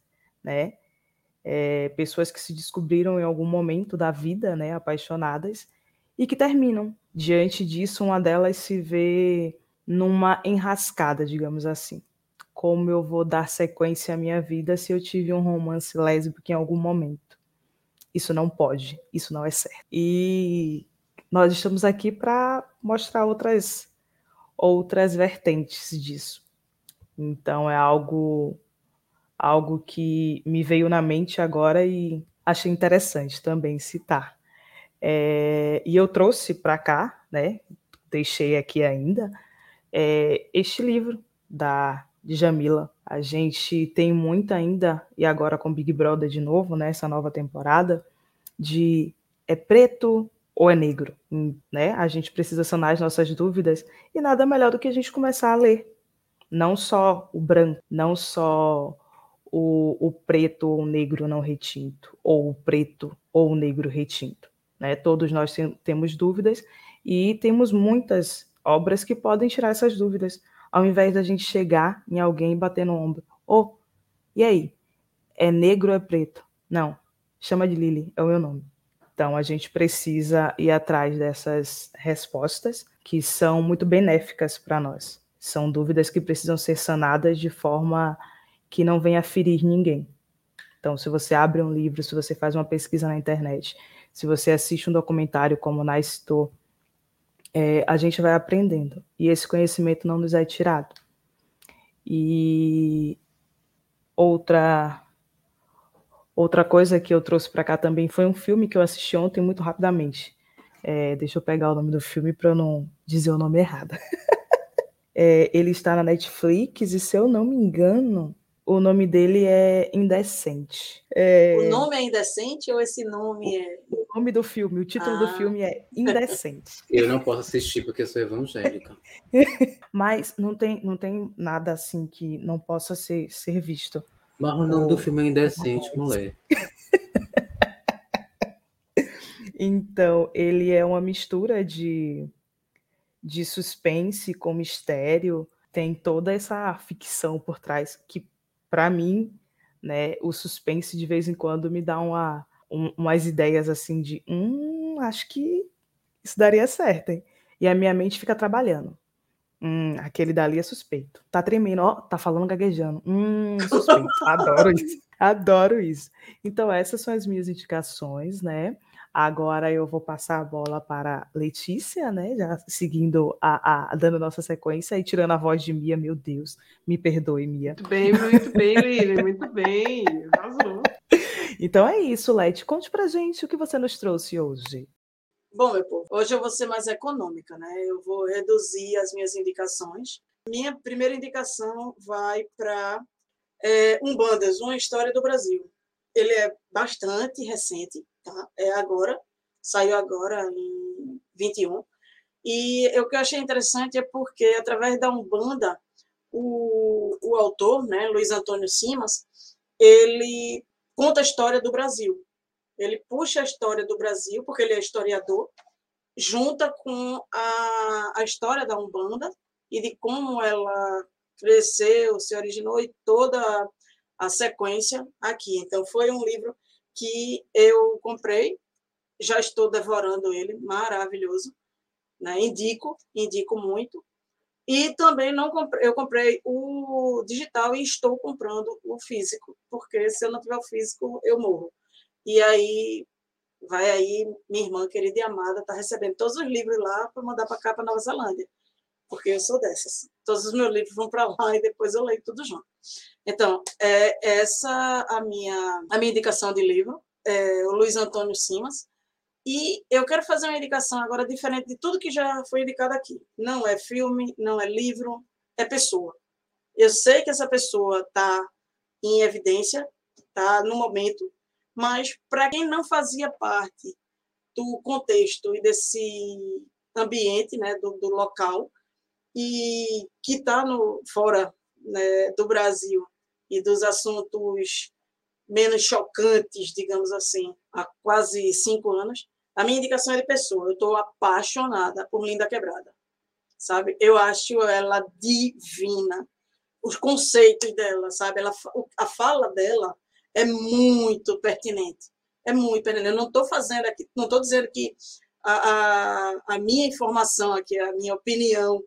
né, é, pessoas que se descobriram em algum momento da vida, né, apaixonadas, e que terminam. Diante disso, uma delas se vê numa enrascada, digamos assim. Como eu vou dar sequência à minha vida se eu tive um romance lésbico em algum momento? Isso não pode, isso não é certo. E nós estamos aqui para mostrar outras outras vertentes disso. Então é algo algo que me veio na mente agora e achei interessante também citar. É, e eu trouxe para cá, né? Deixei aqui ainda é, este livro da de Jamila. A gente tem muito ainda e agora com Big Brother de novo, né, nova temporada, de é preto ou é negro, né? A gente precisa sanar as nossas dúvidas e nada melhor do que a gente começar a ler, não só o branco, não só o, o preto ou o negro não retinto, ou o preto ou o negro retinto. Né? Todos nós tem, temos dúvidas e temos muitas obras que podem tirar essas dúvidas, ao invés da gente chegar em alguém e bater no ombro. Oh, e aí? É negro ou é preto? Não, chama de Lili, é o meu nome. Então a gente precisa ir atrás dessas respostas que são muito benéficas para nós. São dúvidas que precisam ser sanadas de forma que não venha ferir ninguém. Então, se você abre um livro, se você faz uma pesquisa na internet, se você assiste um documentário como Nai citou, é, a gente vai aprendendo. E esse conhecimento não nos é tirado. E outra outra coisa que eu trouxe para cá também foi um filme que eu assisti ontem muito rapidamente. É, deixa eu pegar o nome do filme para eu não dizer o nome errado. é, ele está na Netflix e se eu não me engano, O nome dele é Indecente. É... O nome é Indecente ou esse nome é. O nome do filme, o título ah. do filme é Indecente. Eu não posso assistir porque eu sou evangélica. Mas não tem, não tem nada assim que não possa ser, ser visto. Mas o nome do filme é Indecente, mulher. então, ele é uma mistura de, de suspense com mistério. Tem toda essa ficção por trás que para mim, né, o suspense de vez em quando me dá uma, um, umas ideias assim de, hum, acho que isso daria certo, hein? E a minha mente fica trabalhando. Hum, aquele dali é suspeito. Tá tremendo, ó, tá falando gaguejando. Hum, suspeito. Adoro isso. Adoro isso. Então, essas são as minhas indicações, né? Agora eu vou passar a bola para Letícia, né? Já seguindo a, a, dando nossa sequência e tirando a voz de Mia, meu Deus, me perdoe, Mia. Muito bem, muito bem, Lili, muito bem. Arrasou. Então é isso, Leti. Conte pra gente o que você nos trouxe hoje. Bom, meu povo, hoje eu vou ser mais econômica, né? Eu vou reduzir as minhas indicações. Minha primeira indicação vai para é, Umbandas, uma história do Brasil. Ele é bastante recente, tá? É agora, saiu agora em 21. E o que eu achei interessante é porque, através da Umbanda, o, o autor, né, Luiz Antônio Simas, ele conta a história do Brasil. Ele puxa a história do Brasil, porque ele é historiador, junta com a, a história da Umbanda e de como ela cresceu, se originou e toda a sequência aqui. Então, foi um livro que eu comprei, já estou devorando ele, maravilhoso, né? indico, indico muito. E também não comprei, eu comprei o digital e estou comprando o físico, porque se eu não tiver o físico, eu morro. E aí vai aí minha irmã querida e amada está recebendo todos os livros lá para mandar para cá para Nova Zelândia, porque eu sou dessas. Todos os meus livros vão para lá e depois eu leio tudo junto. Então, é essa a minha, a minha indicação de livro, é o Luiz Antônio Simas. E eu quero fazer uma indicação agora diferente de tudo que já foi indicado aqui. Não é filme, não é livro, é pessoa. Eu sei que essa pessoa está em evidência, está no momento, mas para quem não fazia parte do contexto e desse ambiente, né, do, do local, e que está fora né, do Brasil e dos assuntos menos chocantes, digamos assim, há quase cinco anos, a minha indicação é de pessoa. Eu estou apaixonada por Linda Quebrada, sabe? Eu acho ela divina. Os conceitos dela, sabe? Ela, a fala dela é muito pertinente. É muito pertinente. Eu não estou fazendo aqui, não estou dizendo que a, a, a minha informação aqui, a minha opinião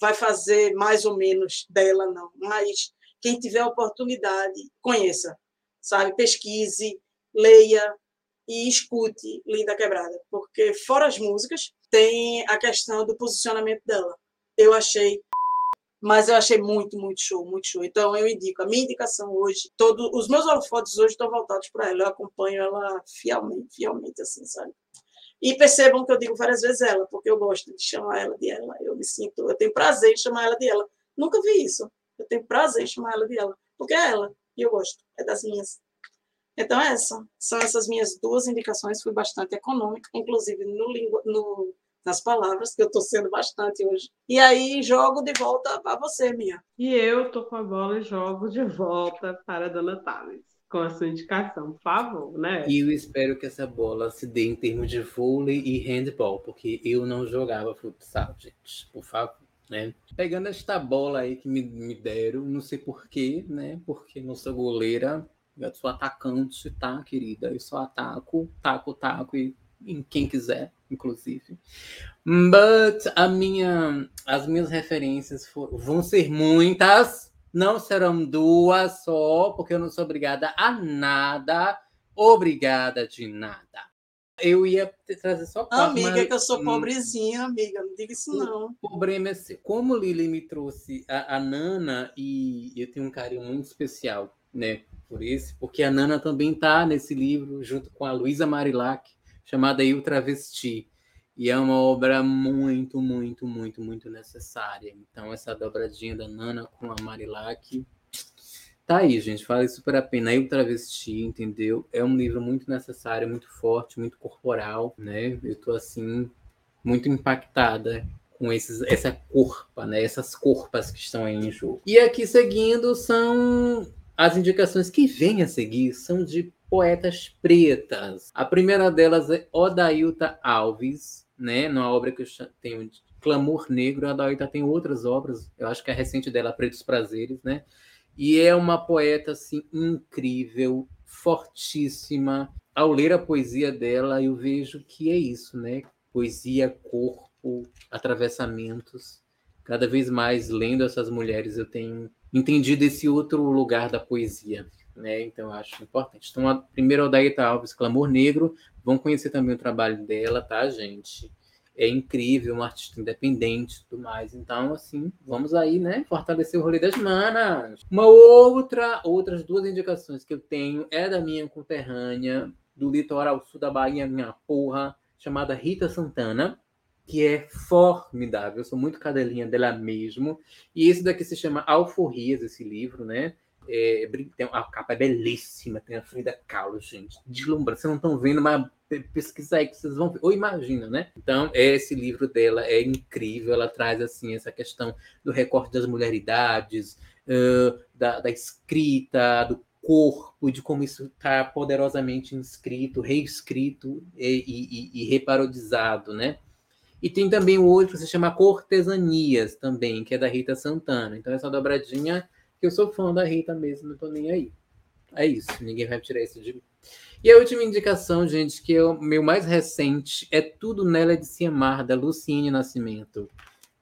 vai fazer mais ou menos dela, não. Mas quem tiver oportunidade, conheça, sabe? Pesquise, leia e escute Linda Quebrada, porque fora as músicas, tem a questão do posicionamento dela. Eu achei mas eu achei muito, muito show, muito show. Então eu indico, a minha indicação hoje, todos os meus holofotes hoje estão voltados para ela, eu acompanho ela fielmente, fielmente assim, sabe? E percebam que eu digo várias vezes ela, porque eu gosto de chamar ela de ela, eu me sinto, eu tenho prazer em chamar ela de ela. Nunca vi isso. Eu tenho prazer em chamar ela de ela, porque é ela, e eu gosto, é das minhas. Então, é essa, são essas minhas duas indicações, fui bastante econômica, inclusive no, no nas palavras, que eu estou sendo bastante hoje. E aí, jogo de volta para você, Mia. E eu estou com a bola e jogo de volta para a Dona Thales, com a sua indicação, por favor, né? E eu espero que essa bola se dê em termos de vôlei e handball, porque eu não jogava futsal, gente, por favor né? Pegando esta bola aí que me, me deram, não sei porquê, né? Porque não sou goleira, eu sou atacante, tá, querida? Eu só ataco, taco, taco e em quem quiser, inclusive. But a minha, as minhas referências for, vão ser muitas, não serão duas só, porque eu não sou obrigada a nada, obrigada de nada. Eu ia trazer só quatro. Amiga, mas... que eu sou hum. pobrezinha, amiga. Não diga isso, não. O problema é ser. Como Lili me trouxe a, a, Nana, e eu tenho um carinho muito especial, né? Por esse, porque a Nana também tá nesse livro, junto com a Luísa Marilac, chamada Eu Travesti. E é uma obra muito, muito, muito, muito necessária. Então, essa dobradinha da Nana com a Marilac Tá aí, gente, vale super a pena. Eu Travesti, entendeu? É um livro muito necessário, muito forte, muito corporal, né? Eu tô assim muito impactada com esses, essa corpa, né? Essas corpas que estão aí em jogo. E aqui seguindo são as indicações que vêm a seguir são de poetas pretas. A primeira delas é Odailta Alves, né? Numa obra que eu tenho Clamor Negro. A Odailta tem outras obras, eu acho que a recente dela, Pretos Prazeres, né? E é uma poeta assim incrível, fortíssima. Ao ler a poesia dela, eu vejo que é isso, né? Poesia, corpo, atravessamentos. Cada vez mais lendo essas mulheres, eu tenho entendido esse outro lugar da poesia, né? Então acho importante. Então, a, primeiro a Odaíta Alves, Clamor Negro, vão conhecer também o trabalho dela, tá, gente? é incrível, uma artista independente e tudo mais. Então, assim, vamos aí, né? Fortalecer o rolê das manas. Uma outra, outras duas indicações que eu tenho é da minha conterrânea, do litoral sul da Bahia, minha porra, chamada Rita Santana, que é formidável. Eu sou muito cadelinha dela mesmo. E esse daqui se chama Alforrias, esse livro, né? É, a capa é belíssima, tem a Frida Kahlo, gente. Deslumbrante. Vocês não estão vendo, mas pesquisa aí que vocês vão ver. Ou imagina, né? Então, esse livro dela é incrível. Ela traz, assim, essa questão do recorte das mulheridades, uh, da, da escrita, do corpo, de como isso está poderosamente inscrito, reescrito e, e, e, reparodizado, né? E tem também o outro que se chama Cortesanias também, que é da Rita Santana. Então, essa dobradinha que eu sou fã da Rita mesmo, não tô nem aí. É isso, ninguém vai tirar isso de mim. E a última indicação, gente, que é o meu mais recente, é Tudo Nela de Se Amar, da Luciene Nascimento.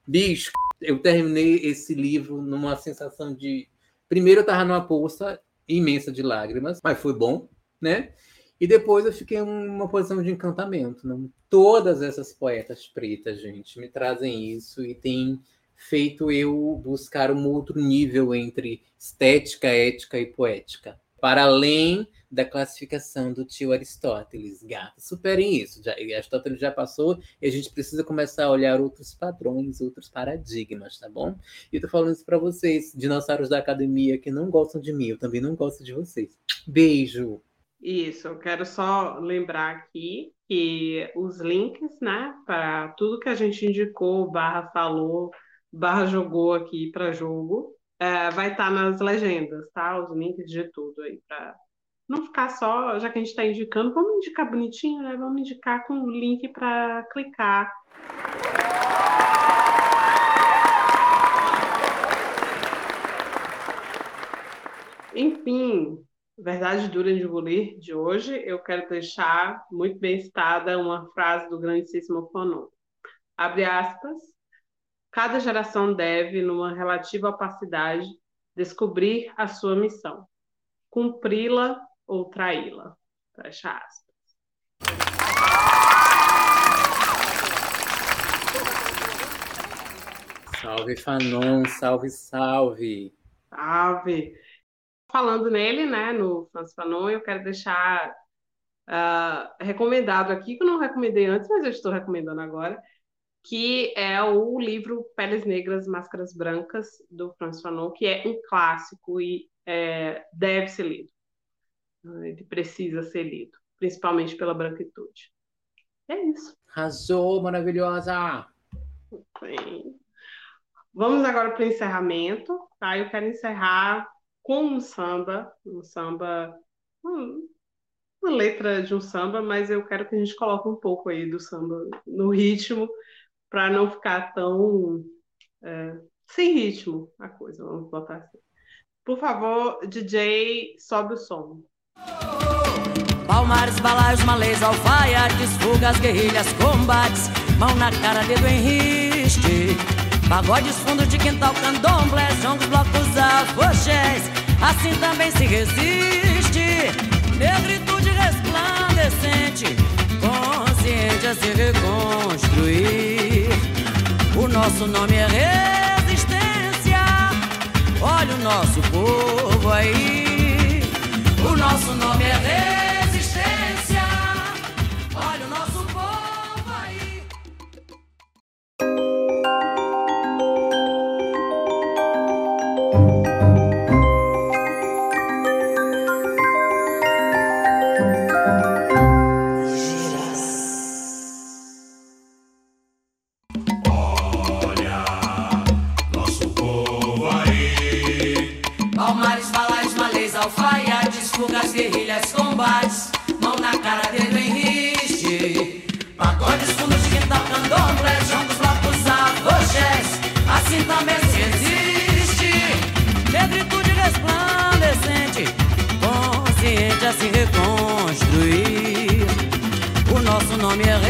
Bicho, eu terminei esse livro numa sensação de. Primeiro, eu tava numa poça imensa de lágrimas, mas foi bom, né? E depois eu fiquei em uma posição de encantamento. Né? Todas essas poetas pretas, gente, me trazem isso e tem feito eu buscar um outro nível entre estética, ética e poética, para além da classificação do tio Aristóteles. Gata, superem isso. Já, Aristóteles já passou e a gente precisa começar a olhar outros padrões, outros paradigmas, tá bom? E eu tô falando isso para vocês, dinossauros da academia que não gostam de mim, eu também não gosto de vocês. Beijo! Isso, eu quero só lembrar aqui que os links, né, para tudo que a gente indicou, barra falou, barra jogou aqui para jogo, é, vai estar tá nas legendas, tá? Os links de tudo aí, para não ficar só, já que a gente está indicando, vamos indicar bonitinho, né? Vamos indicar com o link para clicar. Enfim, verdade dura de engolir de hoje, eu quero deixar muito bem citada uma frase do grandíssimo Fanon. Abre aspas, Cada geração deve, numa relativa opacidade, descobrir a sua missão, cumpri-la ou traí-la. Fecha aspas. Salve Fanon, salve, salve. Salve. Falando nele, né, no Francis Fanon, eu quero deixar uh, recomendado aqui, que eu não recomendei antes, mas eu estou recomendando agora, que é o livro Peles Negras, Máscaras Brancas, do François Fanon, que é um clássico e é, deve ser lido. Ele precisa ser lido, principalmente pela branquitude. É isso. Arrasou, maravilhosa! Bem. Vamos agora para o encerramento. Tá? Eu quero encerrar com um samba, um samba, uma letra de um samba, mas eu quero que a gente coloque um pouco aí do samba no ritmo, para não ficar tão é, sem ritmo a coisa, vamos botar assim. Por favor, DJ, sobe o som. Palmares, balaios, malês, alfaiates, fugas, guerrilhas, combates, mão na cara, dedo em riste. Pagodes, fundos de quintal, candomblé, jongos, blocos, afoxés, assim também se resiste. Negritude resplandecente, consciente a se reconstruir. O nosso nome é resistência. Olha o nosso povo aí. O nosso nome é resistência. Nome é rei.